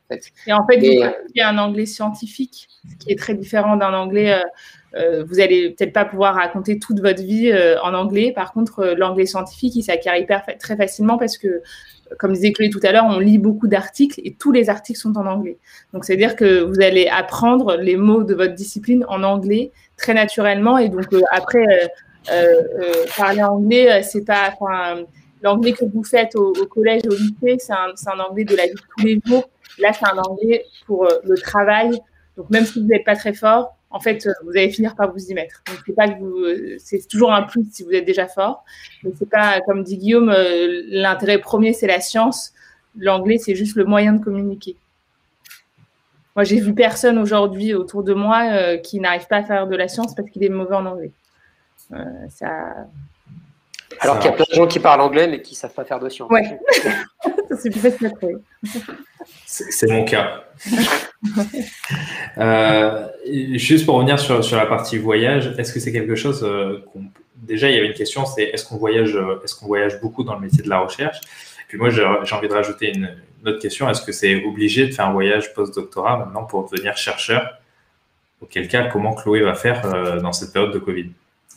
Et en fait, il y a un anglais scientifique, qui est très différent d'un anglais. Euh, euh, vous allez peut-être pas pouvoir raconter toute votre vie euh, en anglais. Par contre, l'anglais scientifique, il s'acquiert hyper très facilement parce que, comme disait Chloé tout à l'heure, on lit beaucoup d'articles et tous les articles sont en anglais. Donc, c'est-à-dire que vous allez apprendre les mots de votre discipline en anglais très naturellement. Et donc, après, parler anglais, c'est pas l'anglais que vous faites au, collège, au lycée, c'est un, anglais de la vie de tous les jours. Là, c'est un anglais pour euh, le travail. Donc, même si vous n'êtes pas très fort, en fait, euh, vous allez finir par vous y mettre. Donc, c'est pas que vous, euh, c'est toujours un plus si vous êtes déjà fort. Mais c'est pas, comme dit Guillaume, l'intérêt premier, c'est la science. L'anglais, c'est juste le moyen de communiquer. Moi, j'ai vu personne aujourd'hui autour de moi qui n'arrive pas à faire de la science parce qu'il est mauvais en anglais. ça, alors qu'il y a plein de gens qui parlent anglais mais qui ne savent pas faire de science. Ouais. c'est plus facile C'est mon cas. Euh, juste pour revenir sur, sur, la partie voyage, est-ce que c'est quelque chose euh, qu'on... Déjà, il y avait une question, c'est est-ce qu'on voyage, euh, est-ce qu'on voyage beaucoup dans le métier de la recherche? Puis moi, j'ai envie de rajouter une, une autre question. Est-ce que c'est obligé de faire un voyage post-doctorat maintenant pour devenir chercheur? Auquel cas, comment Chloé va faire dans cette période de Covid?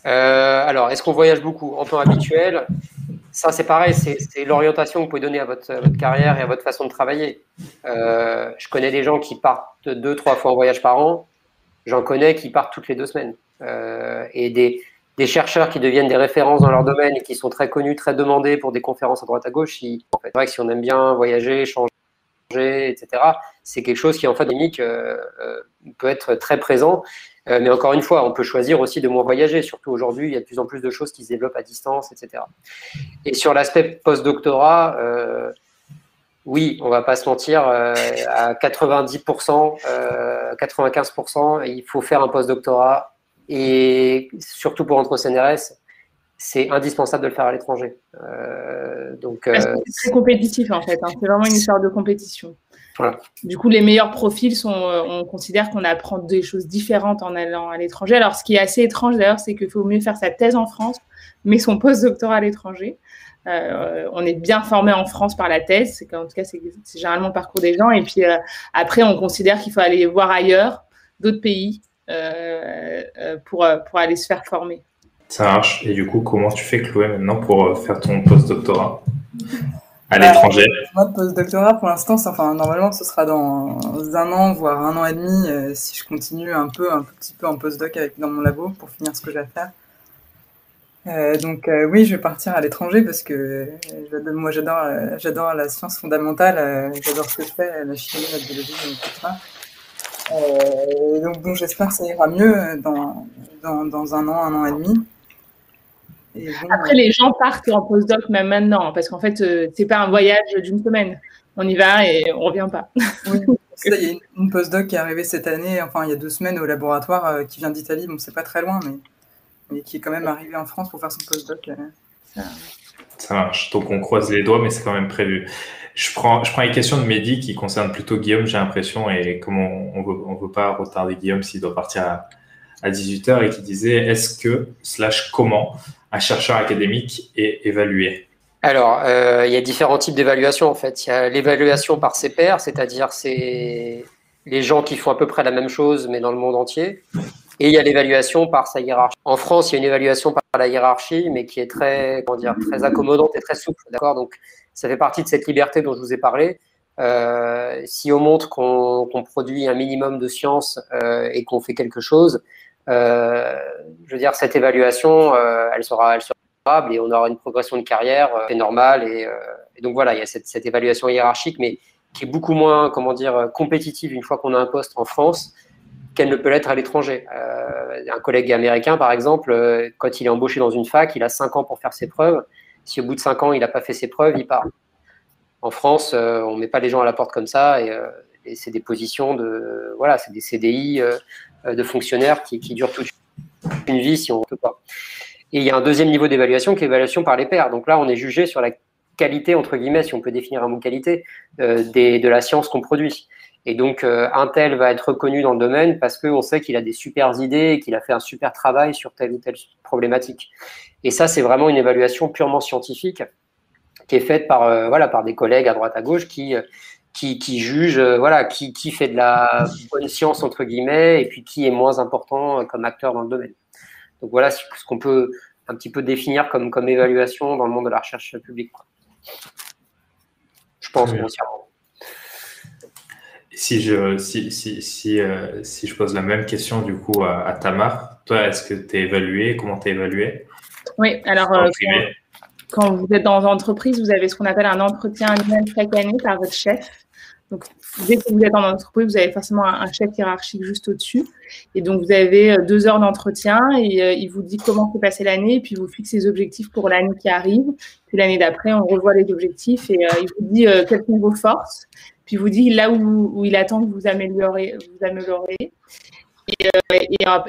Euh, alors, est-ce qu'on voyage beaucoup? En temps habituel Ça, c'est pareil, c'est l'orientation que vous pouvez donner à votre, carrière et à votre façon de travailler. Euh, je connais des gens qui partent deux, trois fois en voyage par an. J'en connais qui partent toutes les deux semaines. Euh, et des, chercheurs qui deviennent des références dans leur domaine et qui sont très connus, très demandés pour des conférences à droite à gauche. C'est vrai que si on aime bien voyager, changer, etc., c'est quelque chose qui, en fait, peut être très présent. Euh, mais encore une fois, on peut choisir aussi de moins voyager. Surtout aujourd'hui, il y a de plus en plus de choses qui se développent à distance, etc. Et sur l'aspect post-doctorat, euh, oui, on va pas se mentir, euh, à 90%, 95%, il faut faire un post-doctorat. Et surtout pour entrer au CNRS, c'est indispensable de le faire à l'étranger. donc, c'est très compétitif en fait. Hein. C'est vraiment une histoire de compétition. Du coup, les meilleurs profils sont, euh, on considère qu'on apprend des choses différentes en allant à l'étranger. Alors, ce qui est assez étrange d'ailleurs, c'est qu'il faut mieux faire sa thèse en France, mais son post-doctorat à l'étranger. Euh, on est bien formé en France par la thèse, c'est en tout cas c'est généralement le parcours des gens. Et puis euh, après, on considère qu'il faut aller voir ailleurs, d'autres pays, pour, pour aller se faire former. Ça marche. Et du coup, comment tu fais, Chloé, maintenant pour faire ton post-doctorat? À l'étranger Moi, post-doctorat, pour l'instant, enfin, normalement, ce sera dans un an, voire un an et demi, euh, si je continue un peu, un petit peu en post-doc avec, dans mon labo pour finir ce que j'ai à faire. Euh, donc euh, oui, je vais partir à l'étranger parce que moi j'adore j'adore la science fondamentale, j'adore ce que je fais, la chimie, la biologie, etc. donc bon, j'espère que ça ira mieux dans, dans, dans, un an, un an et demi. Après, les gens partent en postdoc même maintenant, parce qu'en fait, euh, c'est pas un voyage d'une semaine. On y va et on revient pas. Oui, il y a une, postdoc qui est arrivée cette année, enfin il y a deux semaines au laboratoire, euh, qui vient d'Italie. Bon, c'est pas très loin, mais, mais, qui est quand même arrivée en France pour faire son postdoc. Euh. Ça... marche. Donc on croise les doigts, mais c'est quand même prévu. Je prends, je prends une question de Mehdi qui concerne plutôt Guillaume, j'ai l'impression, et comme on ne veut, on veut pas retarder Guillaume s'il doit partir à, à 18h, et qui disait est-ce que, slash comment, un chercheur académique est évalué? Alors, euh, il y a différents types d'évaluation en fait. Il y a l'évaluation par ses pairs, c'est-à-dire c'est les gens qui font à peu près la même chose mais dans le monde entier. Et il y a l'évaluation par sa hiérarchie. En France, il y a une évaluation par la hiérarchie, mais qui est très, comment dire, très accommodante et très souple. D'accord? Donc, ça fait partie de cette liberté dont je vous ai parlé. Euh, si on montre qu'on produit un minimum de science euh, et qu'on fait quelque chose, je veux dire, cette évaluation, euh, elle sera, elle sera et on aura une progression de carrière, euh, c'est normal. Et, donc voilà, il y a cette, évaluation hiérarchique, mais qui est beaucoup moins, comment dire, compétitive une fois qu'on a un poste en France qu'elle ne peut l'être à l'étranger. un collègue américain, par exemple, quand il est embauché dans une fac, il a 5 ans pour faire ses preuves. Si au bout de 5 ans, il n'a pas fait ses preuves, il part. En France, on ne met pas les gens à la porte comme ça et, c'est des positions de, voilà, c'est des CDI euh, de fonctionnaires qui, qui durent toute une vie si on ne peut pas. Et il y a un deuxième niveau d'évaluation qui est l'évaluation par les pairs. Donc là, on est jugé sur la qualité, entre guillemets, si on peut définir un mot qualité, des, de la science qu'on produit. Et donc, un tel va être reconnu dans le domaine parce qu'on sait qu'il a des super idées et qu'il a fait un super travail sur telle ou telle problématique. Et ça, c'est vraiment une évaluation purement scientifique qui est faite par, voilà, par des collègues à droite à gauche qui, qui, qui juge, euh, voilà, qui, qui, fait de la bonne science entre guillemets, et puis qui est moins important euh, comme acteur dans le domaine. Donc voilà ce qu'on peut un petit peu définir comme, comme évaluation dans le monde de la recherche publique. Je pense grossièrement. Si je, si, si, si, euh, si, je pose la même question du coup à, Tamar, toi, est-ce que tu es évalué? Comment tu es évalué? Oui, alors quand, vous êtes dans une entreprise, vous avez ce qu'on appelle un entretien annuel chaque année par votre chef. Donc, dès que vous êtes en entreprise, vous avez forcément un, chef hiérarchique juste au-dessus. Et donc, vous avez euh, deux heures d'entretien et euh, il vous dit comment s'est passée l'année et puis vous fixez les objectifs pour l'année qui arrive. Puis l'année d'après, on revoit les objectifs et euh, il vous dit quelles sont vos forces. Puis il vous dit là où, où il attend que vous améliorez. Vous améliorez. Euh,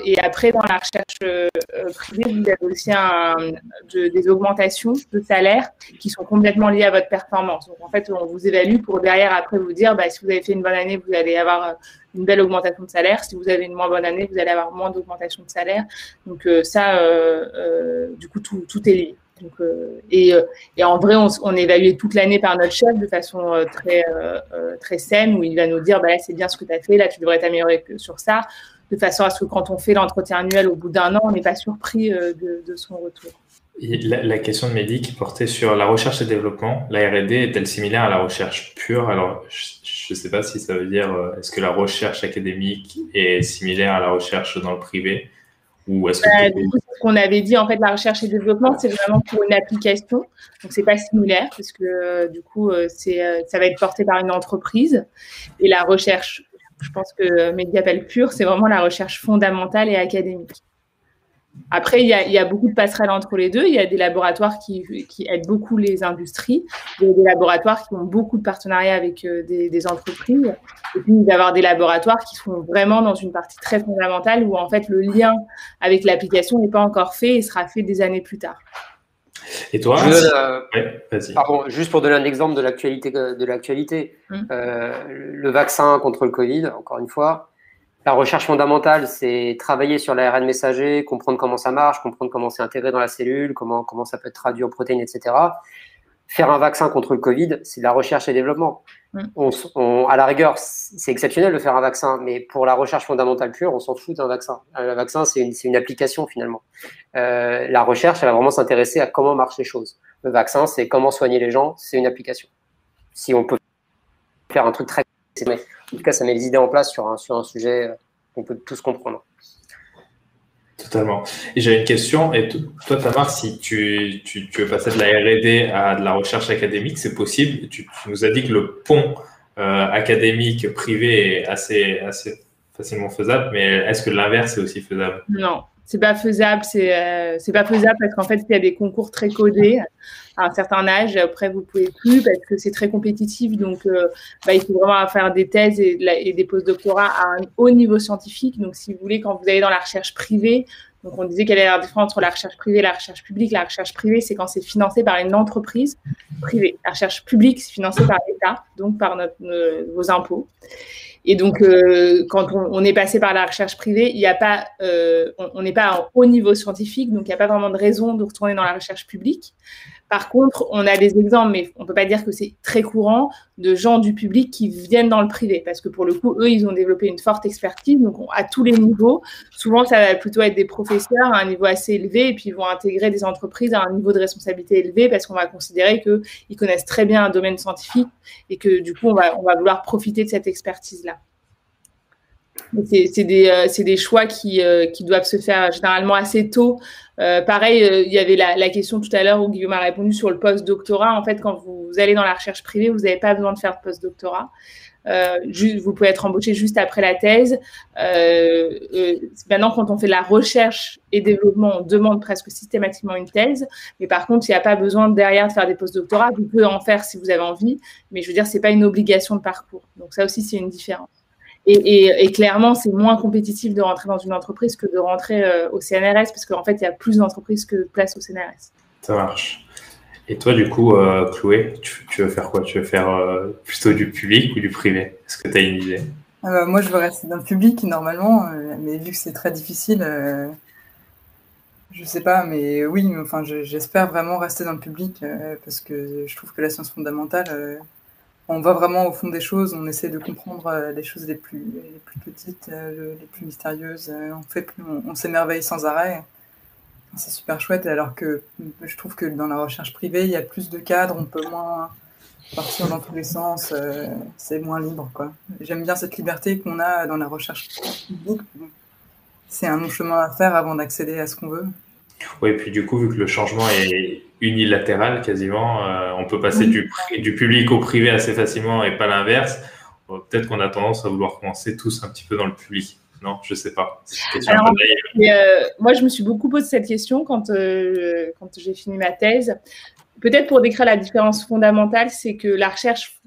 et, après, dans la recherche euh, privée, vous avez aussi des augmentations de salaire qui sont complètement liées à votre performance. Donc, en fait, on vous évalue pour derrière, après, vous dire bah, si vous avez fait une bonne année, vous allez avoir euh, une belle augmentation de salaire. Si vous avez une moins bonne année, vous allez avoir moins d'augmentation de salaire. Donc, ça, du coup, tout, est lié. Et, en vrai, on, on est évalué toute l'année par notre chef de façon très, très saine, où il va nous dire bah, c'est bien ce que tu as fait, là, tu devrais t'améliorer sur ça de façon à ce que quand on fait l'entretien annuel au bout d'un an, on n'est pas surpris euh, de, son retour. la, question de Mehdi qui portait sur la recherche et développement, la R&D est-elle similaire à la recherche pure? Alors, je ne sais pas si ça veut dire, euh, est-ce que la recherche académique est similaire à la recherche dans le privé? Ou est-ce que bah, ce qu'on avait dit, en fait, la recherche et développement, c'est vraiment pour une application. Donc, c'est pas similaire parce que euh, du coup, c'est, ça va être porté par une entreprise. Et la recherche je pense que Mediapel pur, c'est vraiment la recherche fondamentale et académique. Après, il y, a, beaucoup de passerelles entre les deux. Il y a des laboratoires qui, aident beaucoup les industries. Il y a des laboratoires qui ont beaucoup de partenariats avec euh, des, entreprises. Et puis, il va y avoir des laboratoires qui sont vraiment dans une partie très fondamentale où, en fait, le lien avec l'application n'est pas encore fait et sera fait des années plus tard. Et toi pardon, Juste pour donner un exemple de l'actualité. De l'actualité, hum. euh, le vaccin contre le Covid, encore une fois, la recherche fondamentale, c'est travailler sur l'ARN messager, comprendre comment ça marche, comprendre comment c'est intégré dans la cellule, comment, comment ça peut être traduit en protéines, etc faire un vaccin contre le Covid, c'est de la recherche et développement. Mm. On, à la rigueur, c'est exceptionnel de faire un vaccin, mais pour la recherche fondamentale pure, on s'en fout d'un vaccin. Euh, le vaccin, c'est une, une, application finalement. Euh, la recherche, elle va vraiment s'intéresser à comment marchent les choses. Le vaccin, c'est comment soigner les gens, c'est une application. Si on peut faire un truc très... En tout cas, ça met les idées en place sur un, sur un sujet euh, qu'on peut tous comprendre. Totalement. Et j'avais une question. Et toi, Tamar, si tu, tu, tu, veux passer de la R&D à de la recherche académique, c'est possible. Tu, nous as dit que le pont euh, académique privé est assez, assez facilement faisable, mais est-ce que l'inverse est aussi faisable? Non, c'est pas faisable. C'est euh, pas faisable parce qu'en fait, il y a des concours très codés à un certain âge. Après, vous pouvez plus parce que c'est très compétitif. Donc, euh, bah, il faut vraiment faire des thèses et, des post-doctorats à un haut niveau scientifique. Donc, si vous voulez, quand vous allez dans la recherche privée, donc on disait quelle est la différence entre la recherche privée et la recherche publique. La recherche privée, c'est quand c'est financé par une entreprise privée. La recherche publique, c'est financé par l'État, donc par vos impôts. Et donc, euh, quand on, est passé par la recherche privée, il n'y a pas, euh, on n'est pas en haut niveau scientifique, donc il n'y a pas vraiment de raison de retourner dans la recherche publique. Par contre, on a des exemples, mais on ne peut pas dire que c'est très courant, de gens du public qui viennent dans le privé. Parce que pour le coup, eux, ils ont développé une forte expertise. Donc, à tous les niveaux, souvent, ça va plutôt être des professeurs à un niveau assez élevé. Et puis, ils vont intégrer des entreprises à un niveau de responsabilité élevé parce qu'on va considérer qu'ils connaissent très bien un domaine scientifique et que du coup, on va, on va vouloir profiter de cette expertise-là. C'est des, euh, choix qui, euh, qui, doivent se faire généralement assez tôt. Euh, pareil, il y avait la, la, question tout à l'heure où Guillaume a répondu sur le post-doctorat. En fait, quand vous, allez dans la recherche privée, vous n'avez pas besoin de faire de post-doctorat. vous pouvez être embauché juste après la thèse. maintenant, quand on fait de la recherche et développement, on demande presque systématiquement une thèse. Mais par contre, il n'y a pas besoin derrière de faire des post-doctorats. Vous pouvez en faire si vous avez envie. Mais je veux dire, ce n'est pas une obligation de parcours. Donc ça aussi, c'est une différence. Et, clairement, c'est moins compétitif de rentrer dans une entreprise que de rentrer euh, au CNRS, parce qu'en fait, il y a plus d'entreprises que de places au CNRS. Ça marche. Et toi, du coup, euh, Chloé, tu, veux faire quoi? Tu veux faire euh, plutôt du public ou du privé? Est-ce que tu as une idée? Euh, Moi, je veux rester dans le public normalement, mais vu que c'est très difficile, je sais pas, mais oui, enfin, j'espère vraiment rester dans le public parce que je trouve que la science fondamentale, on va vraiment au fond des choses, on essaie de comprendre les choses les plus, les plus petites, les plus mystérieuses, on fait, on s'émerveille sans arrêt. C'est super chouette, alors que je trouve que dans la recherche privée, il y a plus de cadres, on peut moins partir dans tous les sens, euh, c'est moins libre. quoi. J'aime bien cette liberté qu'on a dans la recherche publique. C'est un long chemin à faire avant d'accéder à ce qu'on veut. Oui, et puis du coup, vu que le changement est unilatéral quasiment, euh, on peut passer du, du, public au privé assez facilement et pas l'inverse. Peut-être qu'on a tendance à vouloir commencer tous un petit peu dans le public. Non, je sais pas. Euh, moi, je me suis beaucoup posé cette question quand, euh, quand j'ai fini ma thèse. Peut-être pour décrire la différence fondamentale, c'est que la recherche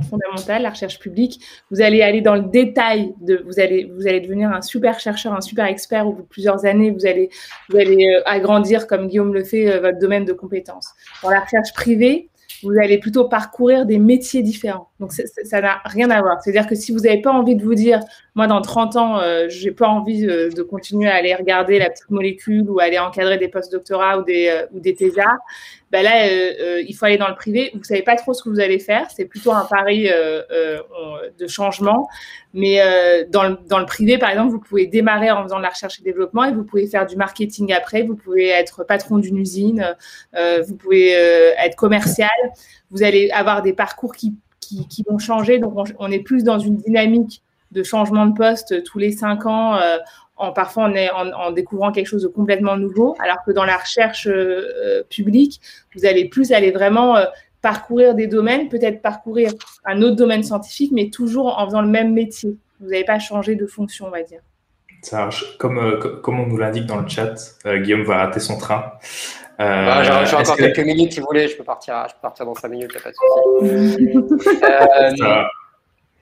fondamentale, la recherche publique, vous allez aller dans le détail de, vous allez, vous allez devenir un super chercheur, un super expert au plusieurs années. Vous allez, vous allez euh, agrandir, comme Guillaume le fait, votre domaine de compétences. Dans la recherche privée, vous allez plutôt parcourir des métiers différents. Donc, ça n'a rien à voir. C'est-à-dire que si vous n'avez pas envie de vous dire, moi, dans 30 ans, euh, je n'ai pas envie euh, de continuer à aller regarder la petite molécule ou aller encadrer des post-doctorats ou des, euh, des thésards, ben là, il faut aller dans le privé. Vous ne savez pas trop ce que vous allez faire. C'est plutôt un pari de changement. Mais dans le, dans, le, privé, par exemple, vous pouvez démarrer en faisant de la recherche et développement et vous pouvez faire du marketing après. Vous pouvez être patron d'une usine. vous pouvez être commercial. Vous allez avoir des parcours qui qui, vont changer. Donc, on, est plus dans une dynamique de changement de poste tous les cinq ans. Euh, parfois, on est en, découvrant quelque chose de complètement nouveau. Alors que dans la recherche euh, publique, vous allez plus aller vraiment euh, parcourir des domaines, peut-être parcourir un autre domaine scientifique, mais toujours en faisant le même métier. Vous n'avez pas changé de fonction, on va dire. Ça Comme, comme on nous l'indique dans le chat, Guillaume va rater son train. Euh, J'ai encore quelques minutes si vous voulez, je peux partir, je peux partir dans 5 minutes, pas de souci. euh,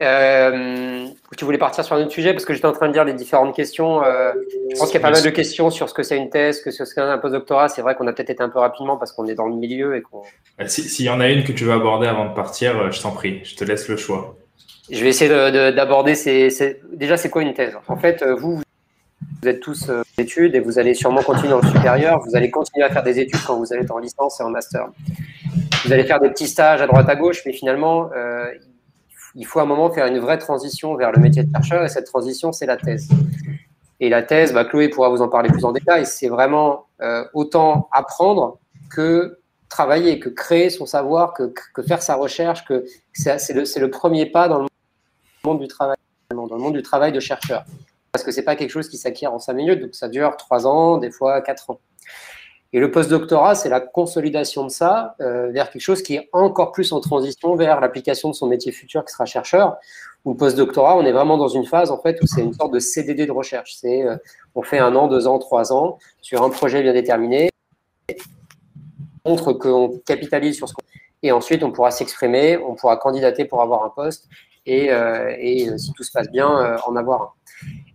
euh, tu voulais partir sur un autre sujet parce que j'étais en train de dire les différentes questions. Euh, je pense qu'il y a pas mal de questions sur ce que c'est une thèse, que ce qu'est un postdoctorat. C'est vrai qu'on a peut-être été un peu rapidement parce qu'on est dans le milieu et qu'on. Bah, s'il y en a une que tu veux aborder avant de partir, euh, je t'en prie, je te laisse le choix. Je vais essayer d'aborder. Déjà, c'est quoi une thèse? En fait, euh, vous, vous êtes tous euh, études et vous allez sûrement continuer le supérieur. Vous allez continuer à faire des études quand vous allez être en licence et en master. Vous allez faire des petits stages à droite à gauche, mais finalement, euh, il faut à un moment faire une vraie transition vers le métier de chercheur et cette transition, c'est la thèse. Et la thèse, bah, Chloé pourra vous en parler plus en détail, c'est vraiment euh, autant apprendre que travailler, que créer son savoir, que, faire sa recherche, c'est le, le, premier pas dans le monde du travail, dans le monde du travail de chercheur parce que c'est pas quelque chose qui s'acquiert en cinq minutes, donc ça dure trois ans, des fois quatre ans. Et le postdoctorat, c'est la consolidation de ça euh, vers quelque chose qui est encore plus en transition vers l'application de son métier futur qui sera chercheur. Ou le postdoctorat, on est vraiment dans une phase en fait où c'est une sorte de CDD de recherche. C'est euh, on fait un an, deux ans, trois ans sur un projet bien déterminé, on montre qu'on capitalise sur ce qu'on et ensuite on pourra s'exprimer, on pourra candidater pour avoir un poste et, euh, et si tout se passe bien, en avoir un.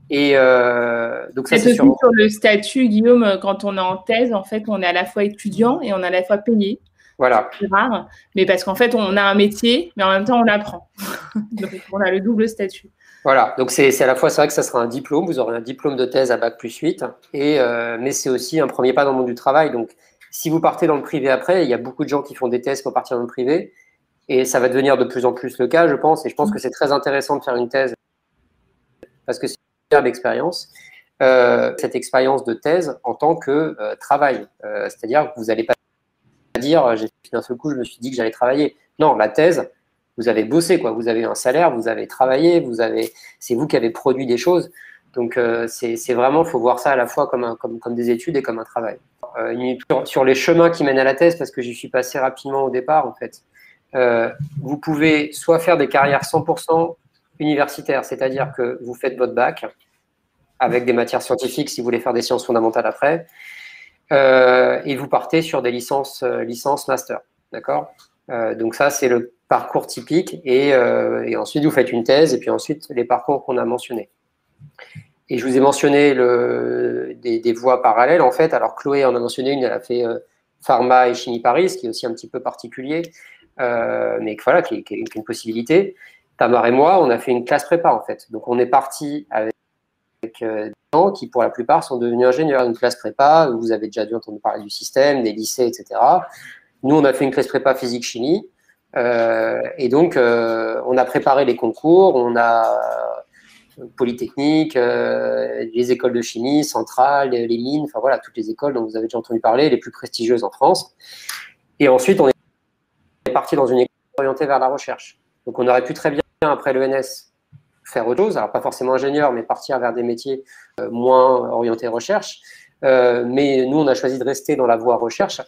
Et euh, donc ça, c'est sur... sur... le statut, Guillaume, quand on est en thèse, en fait, on est à la fois étudiant et on est à la fois payé. Voilà. C'est rare, mais parce qu'en fait, on a un métier, mais en même temps, on apprend. donc, on a le double statut. Voilà, donc c'est à la fois, c'est vrai que ça sera un diplôme, vous aurez un diplôme de thèse à Bac plus 8, et, euh, mais c'est aussi un premier pas dans le monde du travail. Donc, si vous partez dans le privé après, il y a beaucoup de gens qui font des thèses pour partir dans le privé, et ça va devenir de plus en plus le cas, je pense, et je pense que c'est très intéressant de faire une thèse, parce que d'expérience, euh, cette expérience de thèse en tant que euh, travail. Euh, c'est-à-dire que vous n'allez pas dire, d'un seul coup, je me suis dit que j'allais travailler. Non, la thèse, vous avez bossé, quoi. Vous avez un salaire, vous avez travaillé, vous avez, c'est vous qui avez produit des choses. Donc, c'est vraiment, il faut voir ça à la fois comme, comme, comme des études et comme un travail. Sur, sur, les chemins qui mènent à la thèse, parce que j'y suis passé rapidement au départ, en fait, vous pouvez soit faire des carrières 100% universitaire, c'est-à-dire que vous faites votre bac avec des matières scientifiques si vous voulez faire des sciences fondamentales après, euh, et vous partez sur des licences, euh, master, d'accord? Euh, Donc ça, c'est le parcours typique, et, ensuite vous faites une thèse, et puis ensuite les parcours qu'on a mentionnés. Et je vous ai mentionné des, voies parallèles, en fait. Alors Chloé en a mentionné une, elle a fait pharma et chimie Paris, ce qui est aussi un petit peu particulier, mais voilà, qui est, une possibilité. Tamar et moi, on a fait une classe prépa en fait. Donc on est parti avec des gens qui, pour la plupart, sont devenus ingénieurs. Une classe prépa, vous avez déjà dû entendre parler du système, des lycées, etc. Nous, on a fait une classe prépa physique-chimie. et donc, on a préparé les concours, on a Polytechnique, euh, les écoles de chimie, centrales, les mines, enfin voilà, toutes les écoles dont vous avez déjà entendu parler, les plus prestigieuses en France. Et ensuite, on est parti dans une école orientée vers la recherche. Donc on aurait pu très bien, après l'ENS, faire autre chose, alors pas forcément ingénieur, mais partir vers des métiers euh, moins orientés recherche. Euh, mais nous, on a choisi de rester dans la voie recherche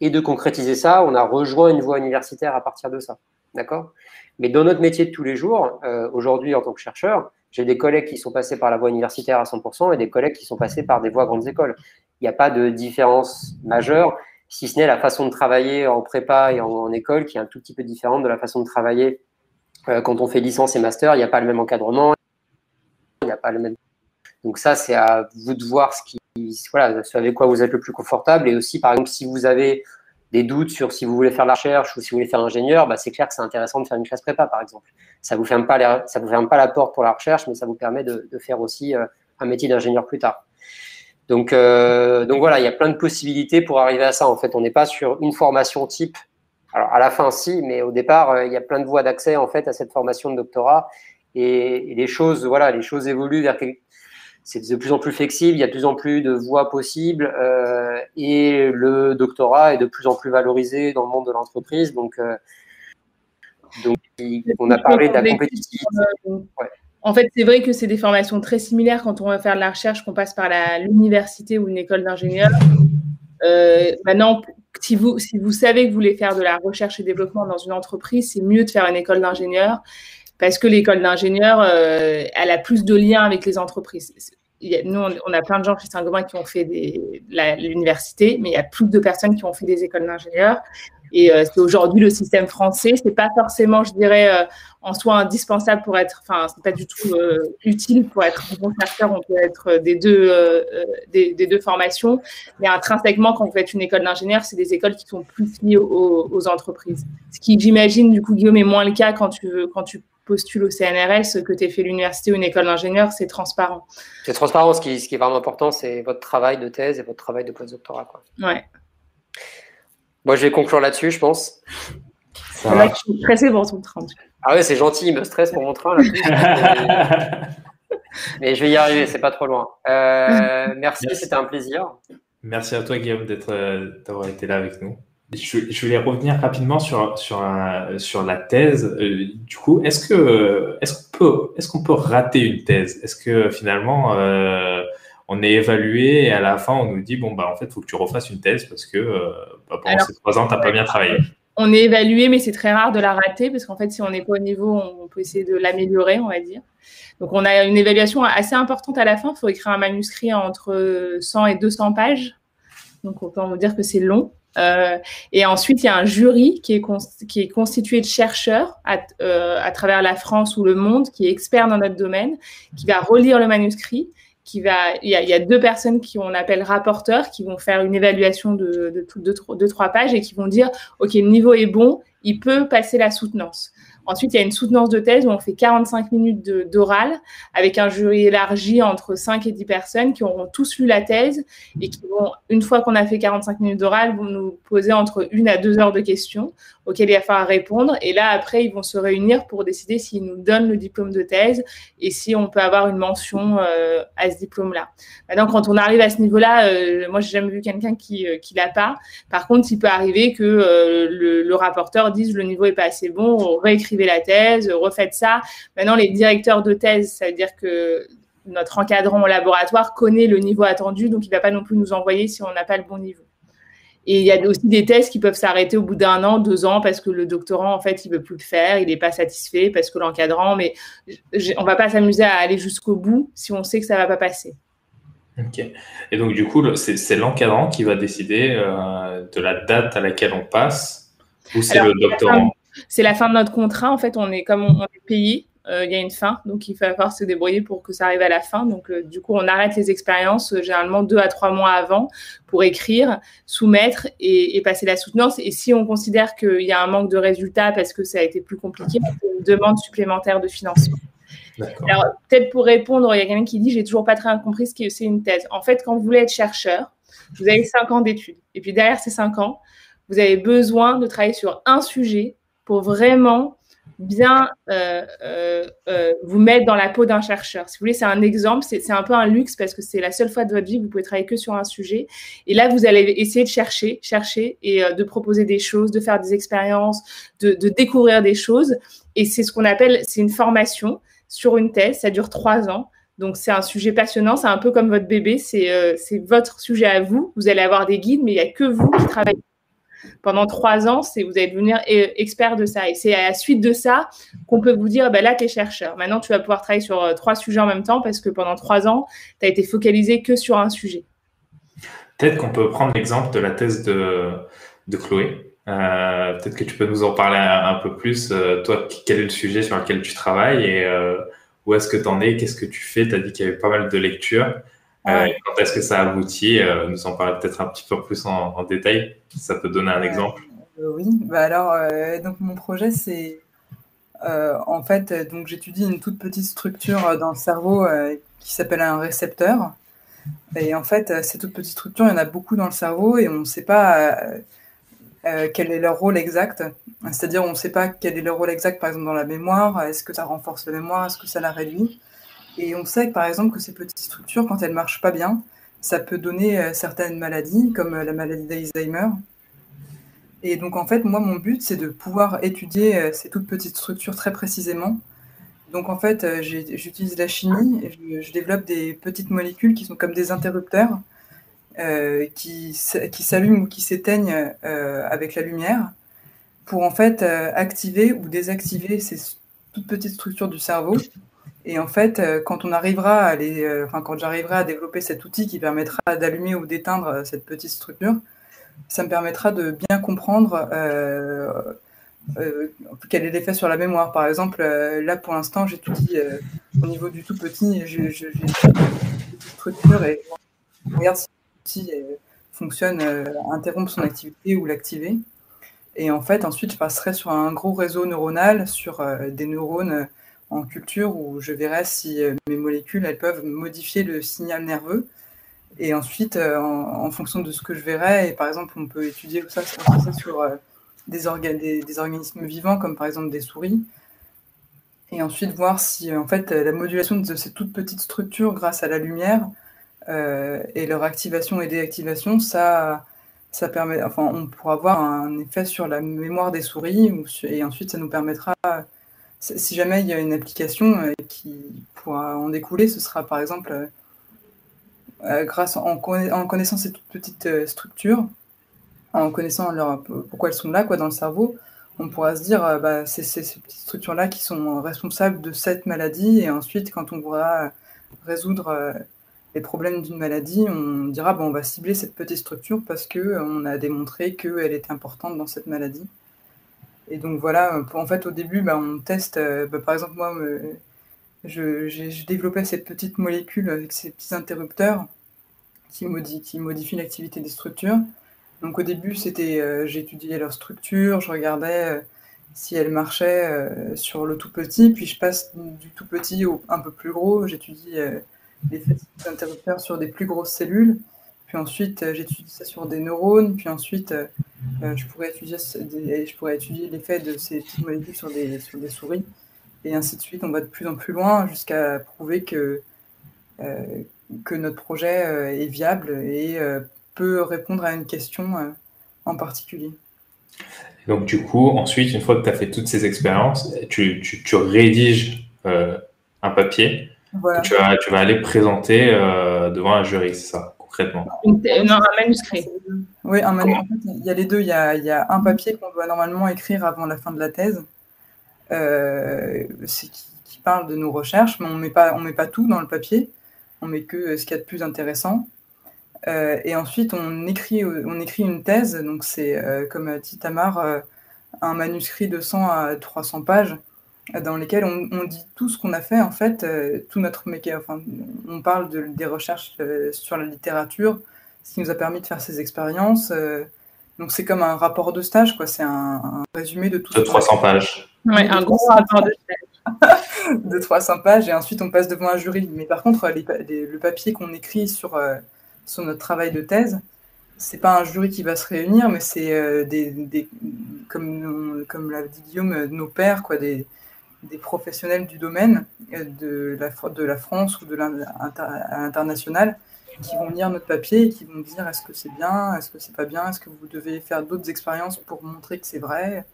et de concrétiser ça. On a rejoint une voie universitaire à partir de ça. D'accord? Mais dans notre métier de tous les jours, aujourd'hui en tant que chercheur, j'ai des collègues qui sont passés par la voie universitaire à 100% et des collègues qui sont passés par des voies grandes écoles. Il n'y a pas de différence majeure, si ce n'est la façon de travailler en prépa et en, école qui est un tout petit peu différente de la façon de travailler euh, quand on fait licence et master. Il n'y a pas le même encadrement, il n'y a pas le même. Donc ça, c'est à vous de voir ce qui, voilà, avec quoi vous êtes le plus confortable. Et aussi, par exemple, si vous avez des doutes sur si vous voulez faire la recherche ou si vous voulez faire ingénieur, bah, c'est clair que c'est intéressant de faire une classe prépa, par exemple. Ça vous ferme pas ça vous ferme pas la porte pour la recherche, mais ça vous permet de, faire aussi euh, un métier d'ingénieur plus tard. Euh, donc voilà, il y a plein de possibilités pour arriver à ça. En fait, on n'est pas sur une formation type. Alors à la fin, si, mais au départ, euh, il y a plein de voies d'accès en fait à cette formation de doctorat. Et, et les choses, voilà, les choses évoluent vers quelque c'est de plus en plus flexible, il y a de plus en plus de voies possibles euh, et le doctorat est de plus en plus valorisé dans le monde de l'entreprise. Donc, euh, donc, on a parlé de la compétitivité. En fait, c'est vrai que c'est des formations très similaires quand on va faire de la recherche, qu'on passe par l'université ou une école d'ingénieur. Euh, maintenant, si vous, savez que vous voulez faire de la recherche et développement dans une entreprise, c'est mieux de faire une école d'ingénieur parce que l'école d'ingénieur, elle a plus de liens avec les entreprises nous, on a plein de gens chez Saint-Gobain qui ont fait l'université, mais il y a plus de personnes qui ont fait des écoles d'ingénieurs. Et euh, c'est aujourd'hui le système français. C'est pas forcément, je dirais, euh, en soi indispensable pour être, enfin, c'est pas du tout euh, utile pour être un bon chercheur. On peut être des deux, des, deux formations, mais intrinsèquement, quand vous faites une école d'ingénieur, c'est des écoles qui sont plus liées aux, aux entreprises. Ce qui, j'imagine, du coup, Guillaume, est moins le cas quand tu veux, quand tu postules au CNRS, que tu aies fait l'université ou une école d'ingénieur, c'est transparent. C'est transparent. Ce qui, ce qui, est vraiment important, c'est votre travail de thèse et votre travail de postdoctorat. Quoi. Ouais. Moi, je vais conclure là-dessus, je pense. C'est vrai que je suis stressé pour ton train. Ah ouais, c'est gentil, il me stresse pour mon train. Mais je vais y arriver, c'est pas trop loin. Euh, merci, c'était un plaisir. Merci à toi, Guillaume, d'être, euh, d'avoir été là avec nous. Je, je, voulais revenir rapidement sur, sur, sur la thèse. Euh, du coup, est-ce que est-ce qu'on peut est-ce qu'on peut rater une thèse? Est-ce que finalement euh, on est évalué et à la fin on nous dit bon bah en fait il faut que tu refasses une thèse parce que euh, bah, pendant ces trois ans tu n'as pas bien travaillé. On est évalué, mais c'est très rare de la rater parce qu'en fait si on n'est pas au niveau, on peut essayer de l'améliorer, on va dire. Donc on a une évaluation assez importante à la fin. Il faut écrire un manuscrit entre 100 et 200 pages. Donc on peut en dire que c'est long. Euh, et ensuite, il y a un jury qui est, qui est constitué de chercheurs à, euh, à, travers la France ou le monde, qui est expert dans notre domaine, qui va relire le manuscrit. Il, y a, deux personnes qui on appelle rapporteurs, qui vont faire une évaluation de, de trois pages et qui vont dire, OK, le niveau est bon, il peut passer la soutenance. Ensuite, il y a une soutenance de thèse où on fait 45 minutes d'oral avec un jury élargi entre 5 et 10 personnes qui auront tous lu la thèse et qui vont, une fois qu'on a fait 45 minutes d'oral, vont nous poser entre une à deux heures de questions auxquelles il va falloir répondre. Et là, après, ils vont se réunir pour décider s'ils nous donnent le diplôme de thèse et si on peut avoir une mention euh, à ce diplôme-là. Maintenant, quand on arrive à ce niveau-là, euh, moi, j'ai jamais vu quelqu'un qui euh, qui l'a pas. Par contre, il peut arriver que euh, le, rapporteur dise le niveau est pas assez bon, on réécrit la thèse, refaites ça. Maintenant, les directeurs de thèse, ça veut dire que notre encadrant au laboratoire connaît le niveau attendu, donc il ne va pas non plus nous envoyer si on n'a pas le bon niveau. Et il y a aussi des thèses qui peuvent s'arrêter au bout d'un an, deux ans, parce que le doctorant, en fait, il veut plus le faire, il n'est pas satisfait, parce que l'encadrant, mais on va pas s'amuser à aller jusqu'au bout si on sait que ça va pas passer. Ok. Et donc, du coup, c'est l'encadrant qui va décider euh, de la date à laquelle on passe, ou c'est le doctorant? c'est la fin de notre contrat. En fait, on est comme on, est payé il y a une fin. Donc, il va falloir se débrouiller pour que ça arrive à la fin. Donc, du coup, on arrête les expériences généralement deux à trois mois avant pour écrire, soumettre et, passer la soutenance. Et si on considère qu'il y a un manque de résultats parce que ça a été plus compliqué, on une demande supplémentaire de financement. Alors, peut-être pour répondre, il y a quelqu'un qui dit J'ai toujours pas très bien compris ce que c'est une thèse. En fait, quand vous voulez être chercheur, vous avez cinq ans d'études. Et puis derrière ces cinq ans, vous avez besoin de travailler sur un sujet pour vraiment bien euh, euh, euh, vous mettre dans la peau d'un chercheur. Si vous voulez, c'est un exemple, c'est un peu un luxe parce que c'est la seule fois de votre vie que vous pouvez travailler que sur un sujet. Et là, vous allez essayer de chercher, chercher et de proposer des choses, de faire des expériences, de, de découvrir des choses. Et c'est ce qu'on appelle, c'est une formation sur une thèse. Ça dure trois ans. Donc, c'est un sujet passionnant. C'est un peu comme votre bébé. C'est votre sujet à vous. Vous allez avoir des guides, mais il n'y a que vous qui travaillez pendant trois ans, vous allez devenir euh, expert de ça. Et c'est à la suite de ça qu'on peut vous dire, ben là, tu es chercheur. Maintenant, tu vas pouvoir travailler sur euh, trois sujets en même temps parce que pendant trois ans, tu as été focalisé que sur un sujet. Peut-être qu'on peut prendre l'exemple de la thèse de, de Chloé. Euh, peut-être que tu peux nous en parler un, peu plus. toi, quel est le sujet sur lequel tu travailles et où est-ce que tu en es? Qu'est-ce que tu fais? Tu as dit qu'il y avait pas mal de lectures. Euh, quand est-ce que ça aboutit euh, Nous en parler peut-être un petit peu plus en, détail. Ça peut donner un exemple. Euh, oui, bah alors donc mon projet c'est en fait donc j'étudie une toute petite structure dans le cerveau qui s'appelle un récepteur. Et en fait, ces toutes petites structures, il y en a beaucoup dans le cerveau et on ne sait pas quel est leur rôle exact. C'est-à-dire, on ne sait pas quel est leur rôle exact, par exemple, dans la mémoire. Est-ce que ça renforce la mémoire? Est-ce que ça la réduit? Et on sait, par exemple, que ces petites structures, quand elles ne marchent pas bien, ça peut donner euh, certaines maladies, comme euh, la maladie d'Alzheimer. Et donc, en fait, moi, mon but, c'est de pouvoir étudier euh, ces toutes petites structures très précisément. Donc, en fait, j'utilise la chimie je, développe des petites molécules qui sont comme des interrupteurs qui, qui s'allument ou qui s'éteignent avec la lumière pour, en fait, activer ou désactiver ces toutes petites structures du cerveau et en fait, euh, quand on arrivera à les, euh, enfin, quand j'arriverai à développer cet outil qui permettra d'allumer ou d'éteindre euh, cette petite structure, ça me permettra de bien comprendre quel est l'effet sur la mémoire. Par exemple, là pour l'instant, j'étudie au niveau du tout petit, j'ai structure et je regarde si l'outil fonctionne, interrompre son activité ou l'activer. Et en fait, ensuite, je passerai sur un gros réseau neuronal, sur des neurones en culture où je verrai si euh, mes molécules elles peuvent modifier le signal nerveux. Et ensuite, euh, en, fonction de ce que je verrai, et par exemple, on peut étudier ça, ça sur euh, des, des, organismes vivants, comme par exemple des souris, et ensuite voir si en fait la modulation de ces toutes petites structures grâce à la lumière et leur activation et déactivation, ça, ça permet, enfin, on pourra avoir un effet sur la mémoire des souris, et ensuite ça nous permettra si jamais il y a une application euh, qui pourra en découler, ce sera par exemple euh, euh, grâce en, connaissant ces toutes petites structures, en connaissant leur, pourquoi elles sont là quoi, dans le cerveau, on pourra se dire bah, c'est ces petites structures-là qui sont responsables de cette maladie. Et ensuite, quand on pourra résoudre les problèmes d'une maladie, on dira bon, on va cibler cette petite structure parce qu'on a démontré qu'elle était importante dans cette maladie. Et donc voilà, en fait, au début, bah, on teste, euh, bah, par exemple, moi, je, développais cette petite molécule avec ces petits interrupteurs qui, modifient l'activité des structures. Donc au début, c'était, euh, j'étudiais leur structure, je regardais euh, si elles marchaient sur le tout petit, puis je passe du tout petit au un peu plus gros, j'étudie des interrupteurs sur des plus grosses cellules. Puis ensuite, euh, j'étudie ça sur des neurones. Puis ensuite, euh, euh, je pourrais étudier, je pourrais étudier l'effet de ces petites molécules sur des, sur des souris. Et ainsi de suite, on va de plus en plus loin jusqu'à prouver que, que notre projet est viable et peut répondre à une question en particulier. Donc du coup, ensuite, une fois que tu as fait toutes ces expériences, tu, tu, tu rédiges un papier que tu vas, tu vas aller présenter devant un jury, c'est ça? Non, un manuscrit. Oui, un manuscrit. En fait, il y a les deux. Il y a, il y a un papier qu'on doit normalement écrire avant la fin de la thèse, euh, qui, qui, parle de nos recherches, mais on met pas, on met pas tout dans le papier. On met que ce qu'il y a de plus intéressant. Euh, et ensuite, on écrit, on écrit une thèse. Donc, c'est, euh, comme dit Tamar, un manuscrit de 100 à 300 pages dans lesquels on, dit tout ce qu'on a fait, en fait, tout notre métier. Enfin, on parle de, des recherches sur la littérature, ce qui nous a permis de faire ces expériences. donc c'est comme un rapport de stage, quoi. C'est un, résumé de tout. De 300 pages. Ouais, un gros rapport de stage. de 300 pages et ensuite on passe devant un jury. Mais par contre, le papier qu'on écrit sur, sur notre travail de thèse, c'est pas un jury qui va se réunir, mais c'est euh, des, comme, comme l'a dit Guillaume, euh, nos pairs, quoi, des, des professionnels du domaine euh, de la, de la France ou de l'international qui vont lire notre papier et qui vont dire est-ce que c'est bien, est-ce que c'est pas bien, est-ce que vous devez faire d'autres expériences pour montrer que c'est vrai?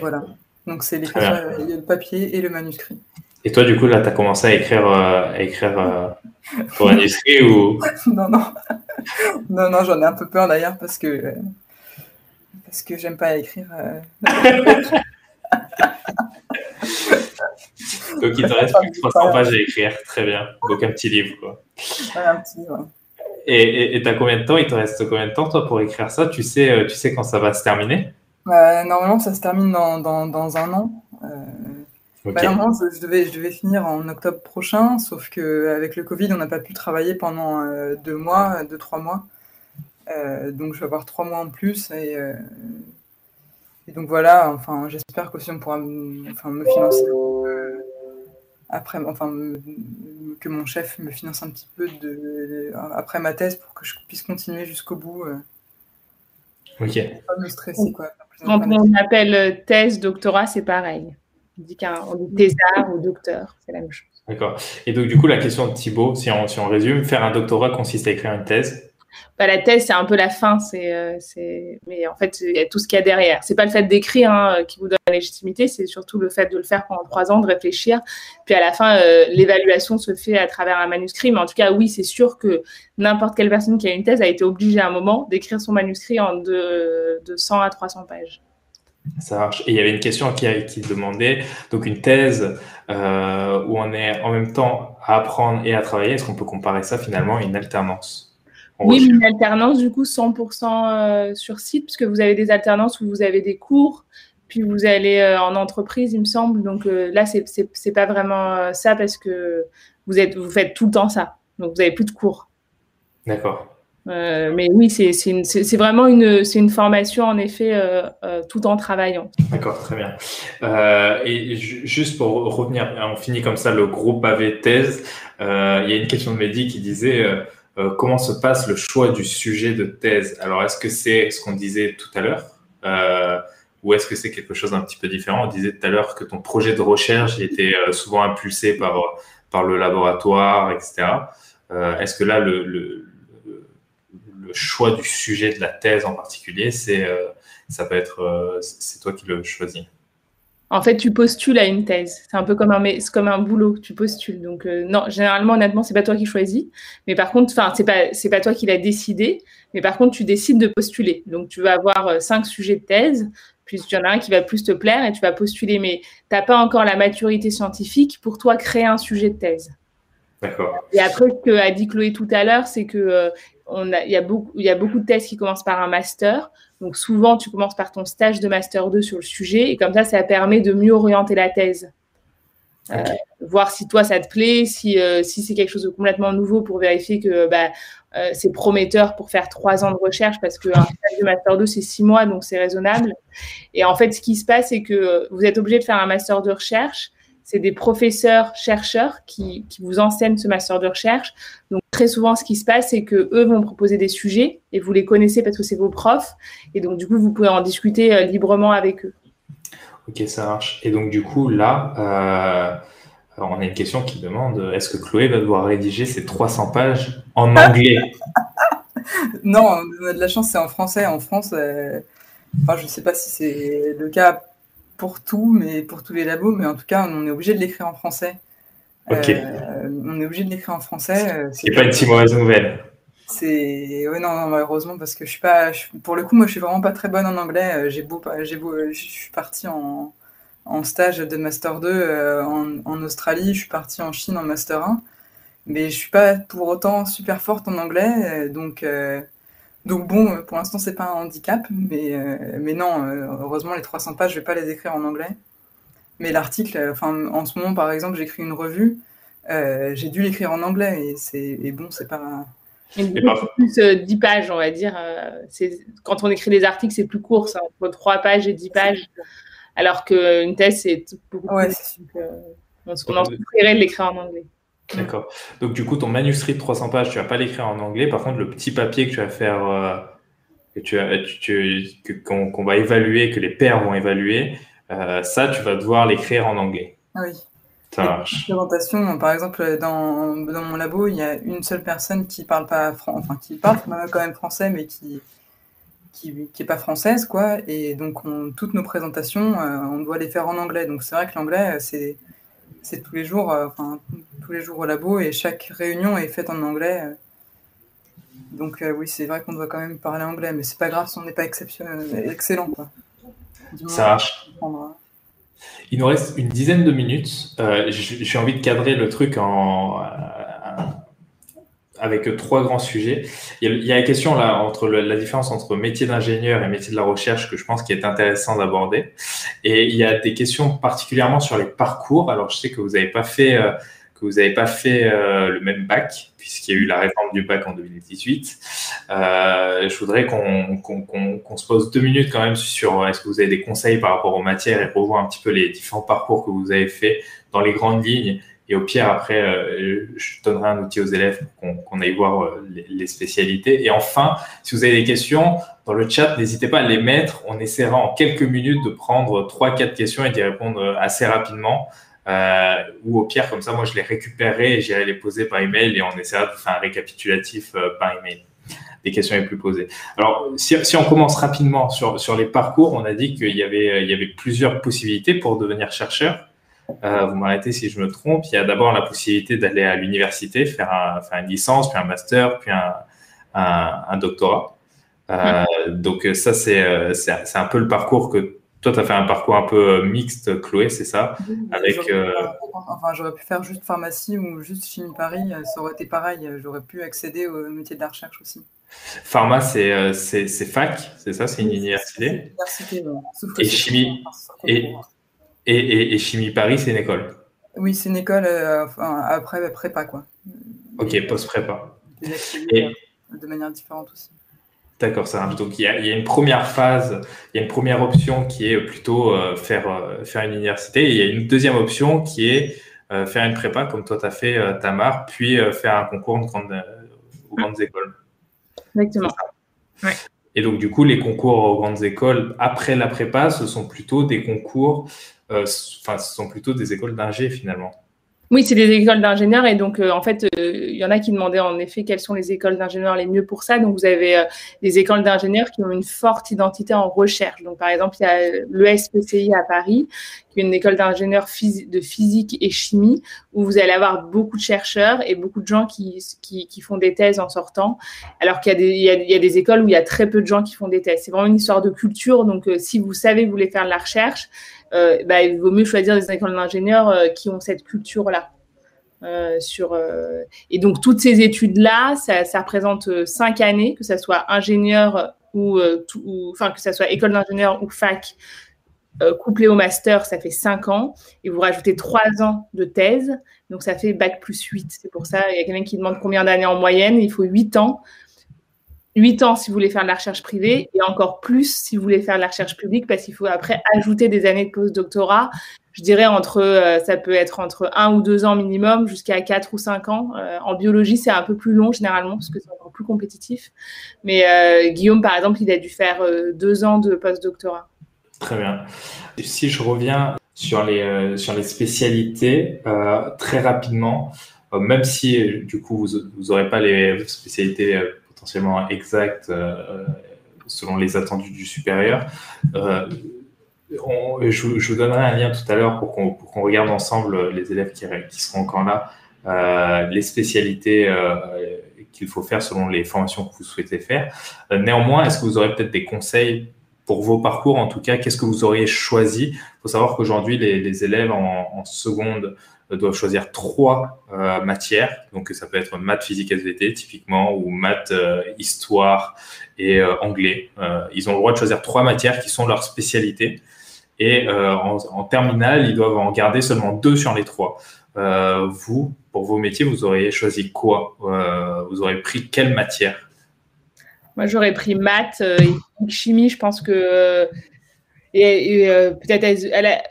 Voilà. Donc c'est le papier et le manuscrit. Et toi, du coup, là, tu as commencé à écrire, euh, à écrire euh, pour industrie ou? Non, non. Non, non, j'en ai un peu peur d'ailleurs parce que parce que j'aime pas écrire. Euh. Donc il te reste plus que 300 pages à écrire. Très bien. Donc un petit livre. Quoi. un petit livre. Et tu as combien de temps? Il te reste combien de temps toi pour écrire ça? Tu sais, tu sais quand ça va se terminer? Normalement, ça se termine dans, dans, dans un an. Bah, je, devais, je devais finir en octobre prochain, sauf qu'avec le Covid, on n'a pas pu travailler pendant euh, deux mois, deux, trois mois. Euh, donc, je vais avoir trois mois en plus. Et, euh, donc, voilà, enfin, j'espère qu'aussi on pourra me, enfin, me financer après, enfin, que mon chef me finance un petit peu de, après ma thèse pour que je puisse continuer jusqu'au bout. ok. Pas me stresser, quoi. Quand on appelle thèse, doctorat, c'est pareil. On dit qu'un thésard ou docteur, c'est la même chose. D'accord. Et donc, du coup, la question de Thibaut, si on, si on résume, faire un doctorat consiste à écrire une thèse bah, la thèse, c'est un peu la fin, euh, mais en fait, il y a tout ce qu'il y a derrière. C'est pas le fait d'écrire hein, qui vous donne la légitimité, c'est surtout le fait de le faire pendant trois ans, de réfléchir. Puis à la fin, euh, l'évaluation se fait à travers un manuscrit. Mais en tout cas, oui, c'est sûr que n'importe quelle personne qui a une thèse a été obligée à un moment d'écrire son manuscrit en de, de 100 à 300 pages. Ça marche. Et il y avait une question qui, demandait, donc une thèse euh, où on est en même temps à apprendre et à travailler, est-ce qu'on peut comparer ça finalement à une alternance? Oui, une alternance du coup 100% euh, sur site, puisque vous avez des alternances où vous avez des cours, puis vous allez euh, en entreprise, il me semble. Donc là, c'est pas vraiment ça parce que vous, êtes, vous faites tout le temps ça. Donc vous n'avez plus de cours. D'accord. Euh, mais oui, c'est vraiment une, une formation, en effet, euh, euh, tout en travaillant. D'accord, très bien. et juste pour revenir, on finit comme ça le groupe AV thèse. il y a une question de Mehdi qui disait comment se passe le choix du sujet de thèse? Alors, est-ce que c'est ce qu'on disait tout à l'heure ou est-ce que c'est quelque chose d'un petit peu différent? On disait tout à l'heure que ton projet de recherche était souvent impulsé par, par le laboratoire, etc. est-ce que là, le le choix du sujet de la thèse en particulier, c'est euh, ça peut être euh, c'est toi qui le choisis? En fait, tu postules à une thèse. C'est un peu comme un, comme un boulot. Tu postules. Donc, euh, non, généralement, honnêtement, c'est pas toi qui choisis. Mais par contre, enfin, c'est pas, c'est pas toi qui l'as décidé. Mais par contre, tu décides de postuler. Donc, tu vas avoir cinq sujets de thèse. Puis, il y en a un qui va plus te plaire et tu vas postuler. Mais tu n'as pas encore la maturité scientifique pour toi créer un sujet de thèse. D'accord. Et après, ce qu'a dit Chloé tout à l'heure, c'est que il, y a beaucoup, il y a beaucoup de thèses qui commencent par un master. Donc souvent, tu commences par ton stage de master 2 sur le sujet et comme ça, ça permet de mieux orienter la thèse. Euh, voir si toi, ça te plaît, si, euh, si c'est quelque chose de complètement nouveau pour vérifier que bah, euh, c'est prometteur pour faire trois ans de recherche parce qu'un stage de master 2, c'est six mois, donc c'est raisonnable. Et en fait, ce qui se passe, c'est que vous êtes obligé de faire un master de recherche c'est des professeurs chercheurs qui, vous enseignent ce master de recherche. Donc très souvent, ce qui se passe, c'est que eux vont proposer des sujets et vous les connaissez parce que c'est vos profs. Et donc du coup, vous pouvez en discuter euh, librement avec eux. Ok, ça marche. Et donc du coup, là, euh, on a une question qui demande est-ce que Chloé va devoir rédiger ces 300 pages en anglais? Non, de la chance, c'est en français. En France, euh, je ne sais pas si c'est le cas pour tout, mais pour tous les labos, mais en tout cas, on est obligé de l'écrire en français. Ok. Euh, on est obligé de l'écrire en français. Euh, c'est pas une si mauvaise nouvelle. C'est oui non, malheureusement parce que je suis pas pour le coup moi je suis vraiment pas très bonne en anglais euh, j'ai beau j'ai beau je suis partie en, en stage de master 2 en, en, Australie je suis partie en Chine en master 1 mais je suis pas pour autant super forte en anglais donc donc bon, euh, pour l'instant, c'est pas un handicap, mais, euh, mais non, euh, heureusement, les 300 pages, je vais pas les écrire en anglais. Mais l'article, enfin, en ce moment, par exemple, j'écris une revue, j'ai dû l'écrire en anglais et c'est et bon, c'est pas. plus 10 pages, on va dire. c'est quand on écrit des articles, c'est plus court, ça, entre 3 pages et 10 pages. Alors qu'une thèse, c'est beaucoup plus. on, on en souffrirait de l'écrire en anglais. D'accord. Donc, du coup, ton manuscrit de 300 pages, tu vas pas l'écrire en anglais. Par contre, le petit papier que tu vas faire, euh, que tu, tu, qu'on, va évaluer, que les pairs vont évaluer, euh, ça, tu vas devoir l'écrire en anglais. Ah oui. Ça marche. Présentation, par exemple, dans, dans, mon labo, il y a une seule personne qui parle pas français, enfin qui parle quand même français, mais qui qui, qui est pas française, quoi. Et donc, on, toutes nos présentations, euh, on doit les faire en anglais. Donc, c'est vrai que l'anglais, c'est c'est tous les jours, euh, enfin tous les jours au labo et chaque réunion est faite en anglais. Euh. Donc euh, oui, c'est vrai qu'on doit quand même parler anglais, mais c'est pas grave si on n'est pas exceptionnel, excellent. Quoi. Ça marche. Il nous reste une dizaine de minutes. J'ai envie de cadrer le truc en, avec trois grands sujets. Il y a, la question là entre la différence entre métier d'ingénieur et métier de la recherche que je pense qui est intéressant d'aborder. Et il y a des questions particulièrement sur les parcours. Alors je sais que vous n'avez pas fait euh, que vous n'avez pas fait euh, le même bac puisqu'il y a eu la réforme du bac en 2018. Euh, je voudrais qu'on se pose deux minutes quand même sur est-ce que vous avez des conseils par rapport aux matières et revoir un petit peu les différents parcours que vous avez fait dans les grandes lignes et au pire, après, euh, je donnerai un outil aux élèves pour qu'on aille voir euh, les, spécialités. Et enfin, si vous avez des questions dans le chat, n'hésitez pas à les mettre. On essaiera en quelques minutes de prendre trois, quatre questions et d'y répondre assez rapidement. Euh, ou au pire, comme ça, moi, je les récupérerai et j'irai les poser par email et on essaiera de faire un récapitulatif par email des questions les plus posées. Alors, si, si on commence rapidement sur, sur les parcours, on a dit qu'il y avait, il y avait plusieurs possibilités pour devenir chercheur. Euh, vous m'arrêtez si je me trompe. Il y a d'abord la possibilité d'aller à l'université, faire, faire, une licence, puis un master, puis un, un, doctorat. Euh, donc ça, euh, c'est un peu le parcours que toi, tu as fait un parcours un peu mixte, Chloé, c'est ça? Avec, Enfin, j'aurais pu faire juste pharmacie ou juste chimie Paris, ça aurait été pareil. J'aurais pu accéder au métier de la recherche aussi. Pharma, c'est fac, c'est ça? C'est une université? université Et chimie, et, et, Chimie Paris, c'est une école Oui, c'est une école euh, après prépa, quoi. Ok, post-prépa. Et... De manière différente aussi. D'accord, ça marche. Donc, il y, a, une première phase, il y a une première option qui est plutôt euh, faire, euh, faire une université. Et il y a une deuxième option qui est faire une prépa, comme toi, tu as fait, Tamar, puis faire un concours de grande, aux grandes écoles. Exactement. Et donc, du coup, les concours aux grandes écoles après la prépa, ce sont plutôt des concours enfin, ce sont plutôt des écoles d'ingé finalement. Oui, c'est des écoles d'ingénieurs et donc euh, en fait, euh, il y en a qui demandaient en effet quelles sont les écoles d'ingénieurs les mieux pour ça. Donc vous avez des écoles d'ingénieurs qui ont une forte identité en recherche. Donc par exemple, il y a l'ESPCI à Paris, qui est une école d'ingénieurs de physique et chimie, où vous allez avoir beaucoup de chercheurs et beaucoup de gens qui, qui, font des thèses en sortant, alors qu'il y, y, y, a des écoles où il y a très peu de gens qui font des thèses. C'est vraiment une histoire de culture. Donc si vous savez vous voulez faire de la recherche, euh, bah, il vaut mieux choisir des écoles d'ingénieurs euh, qui ont cette culture-là. Euh, et donc, toutes ces études-là, ça, représente cinq années, que ce soit ingénieur ou, enfin, que ça soit école d'ingénieur ou fac, couplé au master, ça fait cinq ans. Et vous rajoutez trois ans de thèse, donc ça fait bac plus 8. C'est pour ça, il y a quelqu'un qui demande combien d'années en moyenne. Il faut huit ans 8 ans si vous voulez faire de la recherche privée et encore plus si vous voulez faire de la recherche publique parce qu'il faut après ajouter des années de post-doctorat. Je dirais entre, euh, ça peut être entre 1 ou 2 ans minimum jusqu'à 4 ou 5 ans. Euh, en biologie, c'est un peu plus long généralement parce que c'est encore plus compétitif. Mais euh, Guillaume, par exemple, il a dû faire 2 ans de post-doctorat. Très bien. Si je reviens sur les, sur les spécialités, très rapidement, même si du coup vous n'aurez pas les spécialités potentiellement exact euh, selon les attendus du supérieur. Euh, je, vous donnerai un lien tout à l'heure pour qu'on regarde ensemble les élèves qui, seront encore là, euh, les spécialités qu'il faut faire selon les formations que vous souhaitez faire. néanmoins, est-ce que vous aurez peut-être des conseils pour vos parcours En tout cas, qu'est-ce que vous auriez choisi? Il faut savoir qu'aujourd'hui, les, élèves en seconde doivent choisir trois euh, matières. Donc, ça peut être maths, physique, SVT, typiquement, ou maths, euh, histoire et euh, anglais. ils ont le droit de choisir trois matières qui sont leur spécialité. Et en, terminale, ils doivent en garder seulement deux sur les trois. vous, pour vos métiers, vous auriez choisi quoi? Vous auriez pris quelle matière? Moi, j'aurais pris maths chimie. Je pense que et, euh, peut-être,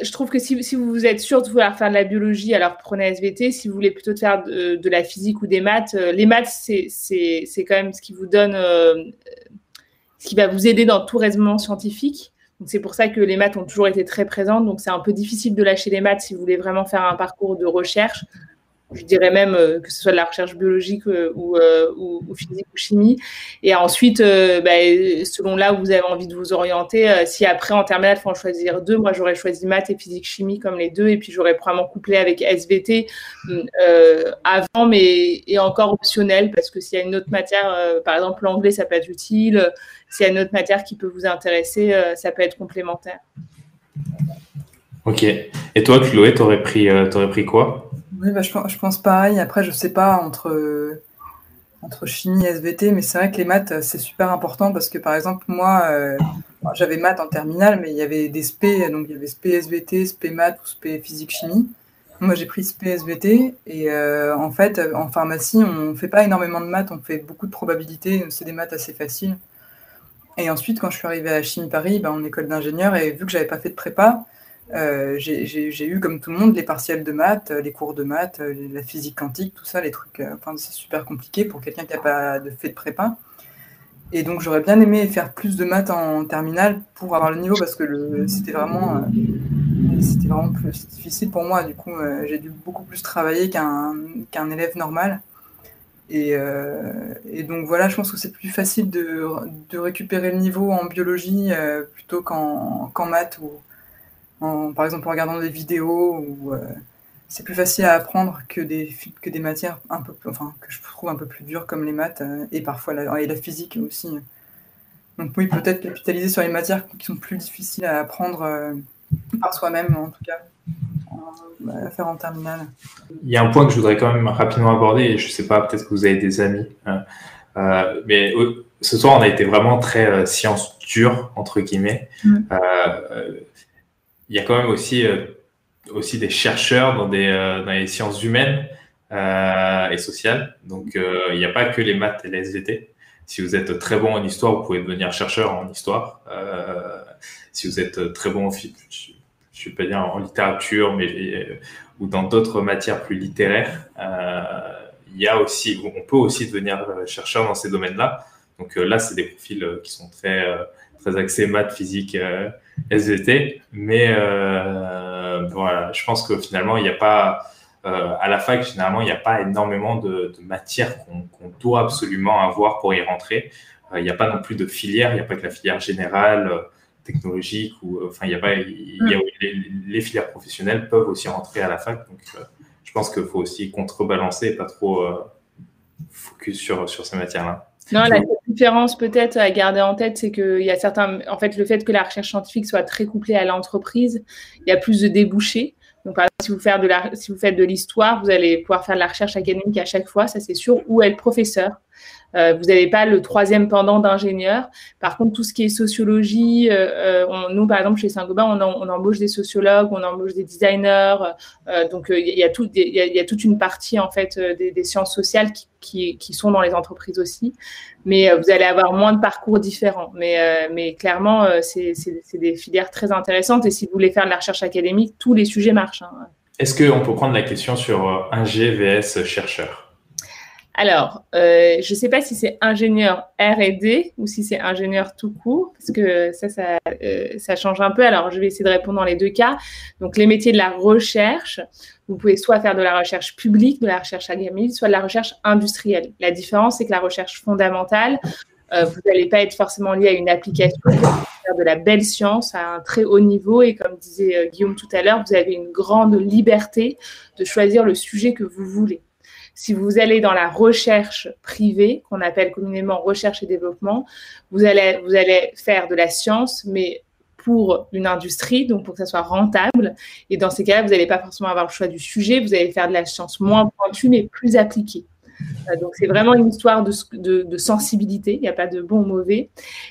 je trouve que si, si, vous êtes sûr de vouloir faire de la biologie, alors prenez SVT. Si vous voulez plutôt faire de, la physique ou des maths, euh, les maths, c'est quand même ce qui vous donne, euh, ce qui va vous aider dans tout raisonnement scientifique. C'est pour ça que les maths ont toujours été très présentes. Donc, c'est un peu difficile de lâcher les maths si vous voulez vraiment faire un parcours de recherche je dirais même euh, que ce soit de la recherche biologique euh, euh, ou, physique ou chimie. Et ensuite, bah, selon là où vous avez envie de vous orienter, si après en terminale, il faut en choisir deux, moi j'aurais choisi maths et physique chimie comme les deux, et puis j'aurais probablement couplé avec SVT avant, mais et encore optionnel, parce que s'il y a une autre matière, par exemple l'anglais, ça peut être utile. S'il y a une autre matière qui peut vous intéresser, ça peut être complémentaire. Ok. Et toi, Chloé, t'aurais pris, aurais pris quoi? Oui, bah, je, pense pareil. Après, je sais pas entre, entre chimie et SVT, mais c'est vrai que les maths, c'est super important parce que, par exemple, moi, euh, j'avais maths en terminale, mais il y avait des SP, donc il y avait SP SVT, SP maths ou SP physique chimie. Moi, j'ai pris SP SVT et euh, en fait, en pharmacie, on ne fait pas énormément de maths, on fait beaucoup de probabilités, c'est des maths assez faciles. Et ensuite, quand je suis arrivée à Chimie Paris, ben, en école d'ingénieur, et vu que j'avais pas fait de prépa, euh, j'ai eu, comme tout le monde, les partiels de maths, les cours de maths, euh, la physique quantique, tout ça, les trucs. Euh, c'est super compliqué pour quelqu'un qui n'a pas de fait de prépa. Et donc, j'aurais bien aimé faire plus de maths en terminale pour avoir le niveau parce que c'était vraiment, vraiment plus difficile pour moi. Du coup, j'ai dû beaucoup plus travailler qu'un qu'un élève normal. Et, donc voilà, je pense que c'est plus facile de, de, récupérer le niveau en biologie plutôt qu'en maths ou, par exemple en regardant des vidéos ou euh, c'est plus facile à apprendre que des, que des matières un peu enfin que je trouve un peu plus dures comme les maths euh, et parfois la, et la physique aussi. Donc oui, peut-être capitaliser sur les matières qui sont plus difficiles à apprendre euh, par soi-même en tout cas. À faire en terminale. Il y a un point que je voudrais quand même rapidement aborder, et je ne sais pas, peut-être que vous avez des amis, hein. mais ce soir on a été vraiment très science dure, entre guillemets. Mm il y a quand même aussi, euh, aussi des chercheurs dans, des, euh, dans les sciences humaines euh, et sociales. Donc, il n'y a pas que les maths et les SVT. Si vous êtes très bon en histoire, vous pouvez devenir chercheur en histoire. si vous êtes très bon en, je vais pas dire en littérature, mais ou dans d'autres matières plus littéraires, il y a aussi, on peut aussi devenir chercheur dans ces domaines-là. Donc là, c'est des profils qui sont très très axés maths, physique, SVT. Mais euh, voilà, je pense que finalement, il n'y a pas, euh, à la fac, généralement, il n'y a pas énormément de, de matières qu'on doit absolument avoir pour y rentrer. Euh, il n'y a pas non plus de filière, il n'y a pas que la filière générale, technologique, ou enfin, il y a pas, y a, les, filières professionnelles peuvent aussi rentrer à la fac. Donc, je pense qu'il faut aussi contrebalancer et pas trop focus sur, sur ces matières-là. Non, la différence peut-être à garder en tête, c'est qu'il y a certains, en fait, le fait que la recherche scientifique soit très couplée à l'entreprise, il y a plus de débouchés. Donc, par exemple, si vous faites de si vous faites de l'histoire, vous allez pouvoir faire de la recherche académique à chaque fois, ça c'est sûr, ou être professeur. Euh, vous n'avez pas le troisième pendant d'ingénieur. Par contre, tout ce qui est sociologie, euh, euh, nous, par exemple, chez Saint-Gobain, on, embauche des sociologues, on embauche des designers. donc, il y, a toute une partie, en fait, des, sciences sociales qui, sont dans les entreprises aussi. Mais vous allez avoir moins de parcours différents. Mais, mais clairement, c'est des filières très intéressantes. Et si vous voulez faire de la recherche académique, tous les sujets marchent. Hein. Est-ce qu'on peut prendre la question sur un GVS chercheur? Alors, euh, je ne sais pas si c'est ingénieur R&D ou si c'est ingénieur tout court, parce que ça, euh, ça, change un peu. Alors, je vais essayer de répondre dans les deux cas. Donc, les métiers de la recherche, vous pouvez soit faire de la recherche publique, de la recherche académique, soit de la recherche industrielle. La différence, c'est que la recherche fondamentale, euh, vous n'allez pas être forcément lié à une application, faire de la belle science à un très haut niveau. Et comme disait Guillaume tout à l'heure, vous avez une grande liberté de choisir le sujet que vous voulez. Si vous allez dans la recherche privée, qu'on appelle communément recherche et développement, vous allez, vous allez faire de la science, mais pour une industrie, donc pour que ça soit rentable. Et dans ces cas-là, vous n'allez pas forcément avoir le choix du sujet, vous allez faire de la science moins pointue, mais plus appliquée. Euh, donc c'est vraiment une histoire de, de, sensibilité, il n'y a pas de bon ou mauvais.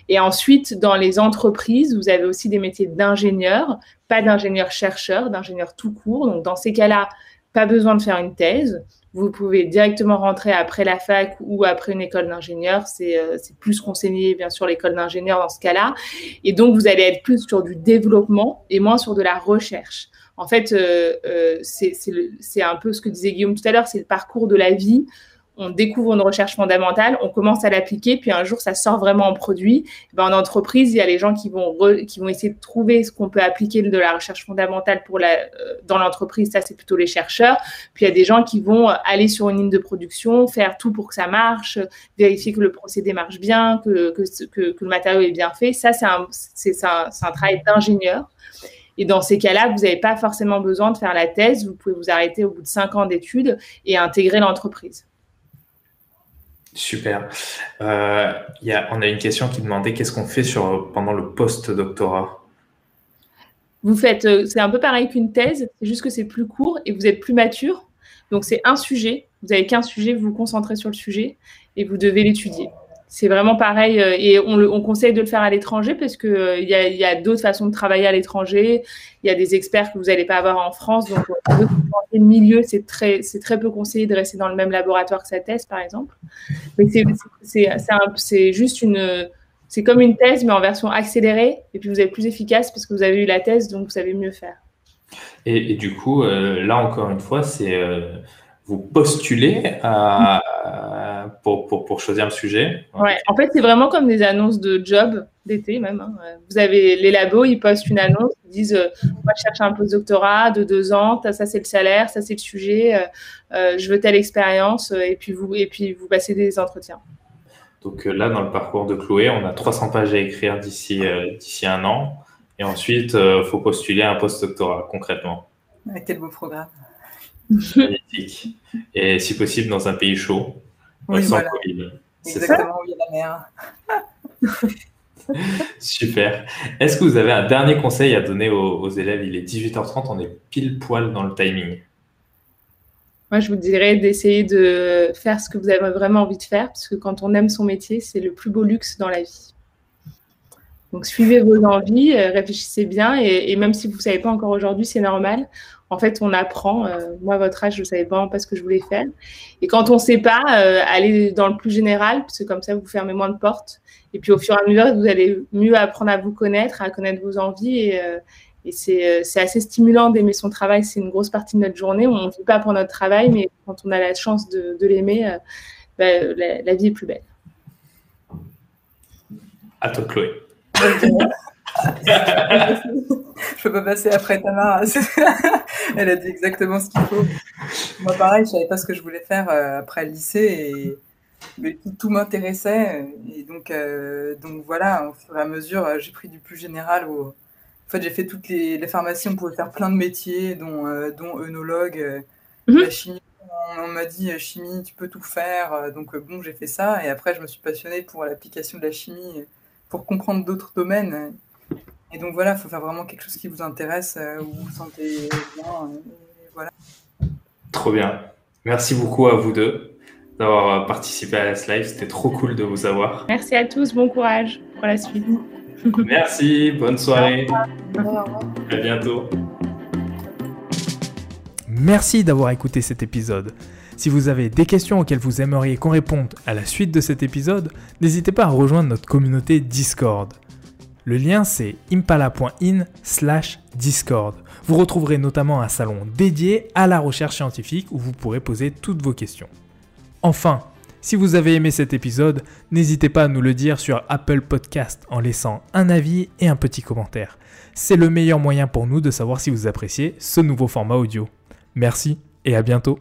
Et ensuite, dans les entreprises, vous avez aussi des métiers d'ingénieur, pas d'ingénieur-chercheur, d'ingénieur tout court. Donc dans ces cas-là, pas besoin de faire une thèse. Vous pouvez directement rentrer après la fac ou après une école d'ingénieur. C'est euh, plus conseillé, bien sûr, l'école d'ingénieur dans ce cas-là. Et donc, vous allez être plus sur du développement et moins sur de la recherche. En fait, euh, euh, c'est un peu ce que disait Guillaume tout à l'heure, c'est le parcours de la vie on découvre une recherche fondamentale, on commence à l'appliquer, puis un jour ça sort vraiment en produit. Ben, en entreprise, il y a les gens qui vont, qui vont essayer de trouver ce qu'on peut appliquer de la recherche fondamentale pour la, euh, dans l'entreprise, ça c'est plutôt les chercheurs. Puis il y a des gens qui vont aller sur une ligne de production, faire tout pour que ça marche, vérifier que le procédé marche bien, que, que, que, le matériau est bien fait. Ça c'est un, un, un travail d'ingénieur. Et dans ces cas-là, vous n'avez pas forcément besoin de faire la thèse, vous pouvez vous arrêter au bout de cinq ans d'études et intégrer l'entreprise. Super. Euh, on a une question qui demandait qu'est-ce qu'on fait sur, pendant le post-doctorat? Vous faites, euh, c'est un peu pareil qu'une thèse, c'est juste que c'est plus court et vous êtes plus mature. Donc c'est un sujet, vous avez qu'un sujet, vous vous concentrez sur le sujet et vous devez l'étudier c'est vraiment pareil euh, et on, conseille de le faire à l'étranger parce que euh, il y a, d'autres façons de travailler à l'étranger. Il y a des experts que vous n'allez pas avoir en France, donc le milieu, c'est très, c'est très peu conseillé de rester dans le même laboratoire que sa thèse, par exemple. Mais c'est juste une, c'est comme une thèse mais en version accélérée et puis vous êtes plus efficace parce que vous avez eu la thèse, donc vous savez mieux faire. Et, du coup, euh, là encore une fois, c'est vous postulez à, pour, pour, pour, choisir le sujet Ouais, en fait, c'est vraiment comme des annonces de job d'été même. Hein. Vous avez les labos, ils postent une annonce, ils disent euh, Moi, je cherche un postdoctorat de deux ans, ça, c'est le salaire, ça, c'est le sujet, euh, euh, je veux telle expérience, et, puis vous, et puis vous passez des entretiens. Donc là, dans le parcours de Chloé, on a 300 pages à écrire d'ici d'ici un an. Et ensuite, il faut postuler un postdoctorat concrètement. Quel beau programme. Magnifique. Et si possible, dans un pays chaud. Oui, sans Covid. Exactement, où il y a la mer. Super. Est-ce que vous avez un dernier conseil à donner aux, élèves? Il est 18h30, on est pile poil dans le timing. Moi, je vous dirais d'essayer de faire ce que vous avez vraiment envie de faire, parce que quand on aime son métier, c'est le plus beau luxe dans la vie. Donc, suivez vos envies, euh, réfléchissez bien, et, même si vous ne savez pas encore aujourd'hui, c'est normal en fait, on apprend. Euh, moi, à votre âge, je ne savais vraiment pas ce que je voulais faire. Et quand on ne sait pas, euh, aller dans le plus général, parce que comme ça, vous fermez moins de portes. Et puis, au fur et à mesure, vous allez mieux apprendre à vous connaître, à connaître vos envies. Et, euh, c'est assez stimulant d'aimer son travail. C'est une grosse partie de notre journée. On ne vit pas pour notre travail, mais quand on a la chance de, l'aimer, bah, la, vie est plus belle. À toi, Chloé. je peux pas passer après Tamara. Elle a dit exactement ce qu'il faut. Moi, pareil, je savais pas ce que je voulais faire euh, après le lycée et mais tout, m'intéressait. Et donc, euh, donc voilà, au fur et à mesure, j'ai pris du plus général. Au... En fait, j'ai fait toutes les, les, pharmacies. On pouvait faire plein de métiers, dont, euh, dont œnologue, mhm. la chimie. On, m'a dit chimie, tu peux tout faire. Donc bon, j'ai fait ça. Et après, je me suis passionnée pour l'application de la chimie, pour comprendre d'autres domaines. Et donc voilà, il faut faire vraiment quelque chose qui vous intéresse, euh, où vous vous sentez bien. Euh, voilà. Trop bien. Merci beaucoup à vous deux d'avoir participé à la live. C'était trop cool de vous avoir. Merci à tous. Bon courage pour la suite. Merci. Bonne soirée. À bientôt. Merci d'avoir écouté cet épisode. Si vous avez des questions auxquelles vous aimeriez qu'on réponde à la suite de cet épisode, n'hésitez pas à rejoindre notre communauté Discord. Le lien c'est impala.in slash discord. Vous retrouverez notamment un salon dédié à la recherche scientifique où vous pourrez poser toutes vos questions. Enfin, si vous avez aimé cet épisode, n'hésitez pas à nous le dire sur Apple Podcast en laissant un avis et un petit commentaire. C'est le meilleur moyen pour nous de savoir si vous appréciez ce nouveau format audio. Merci et à bientôt.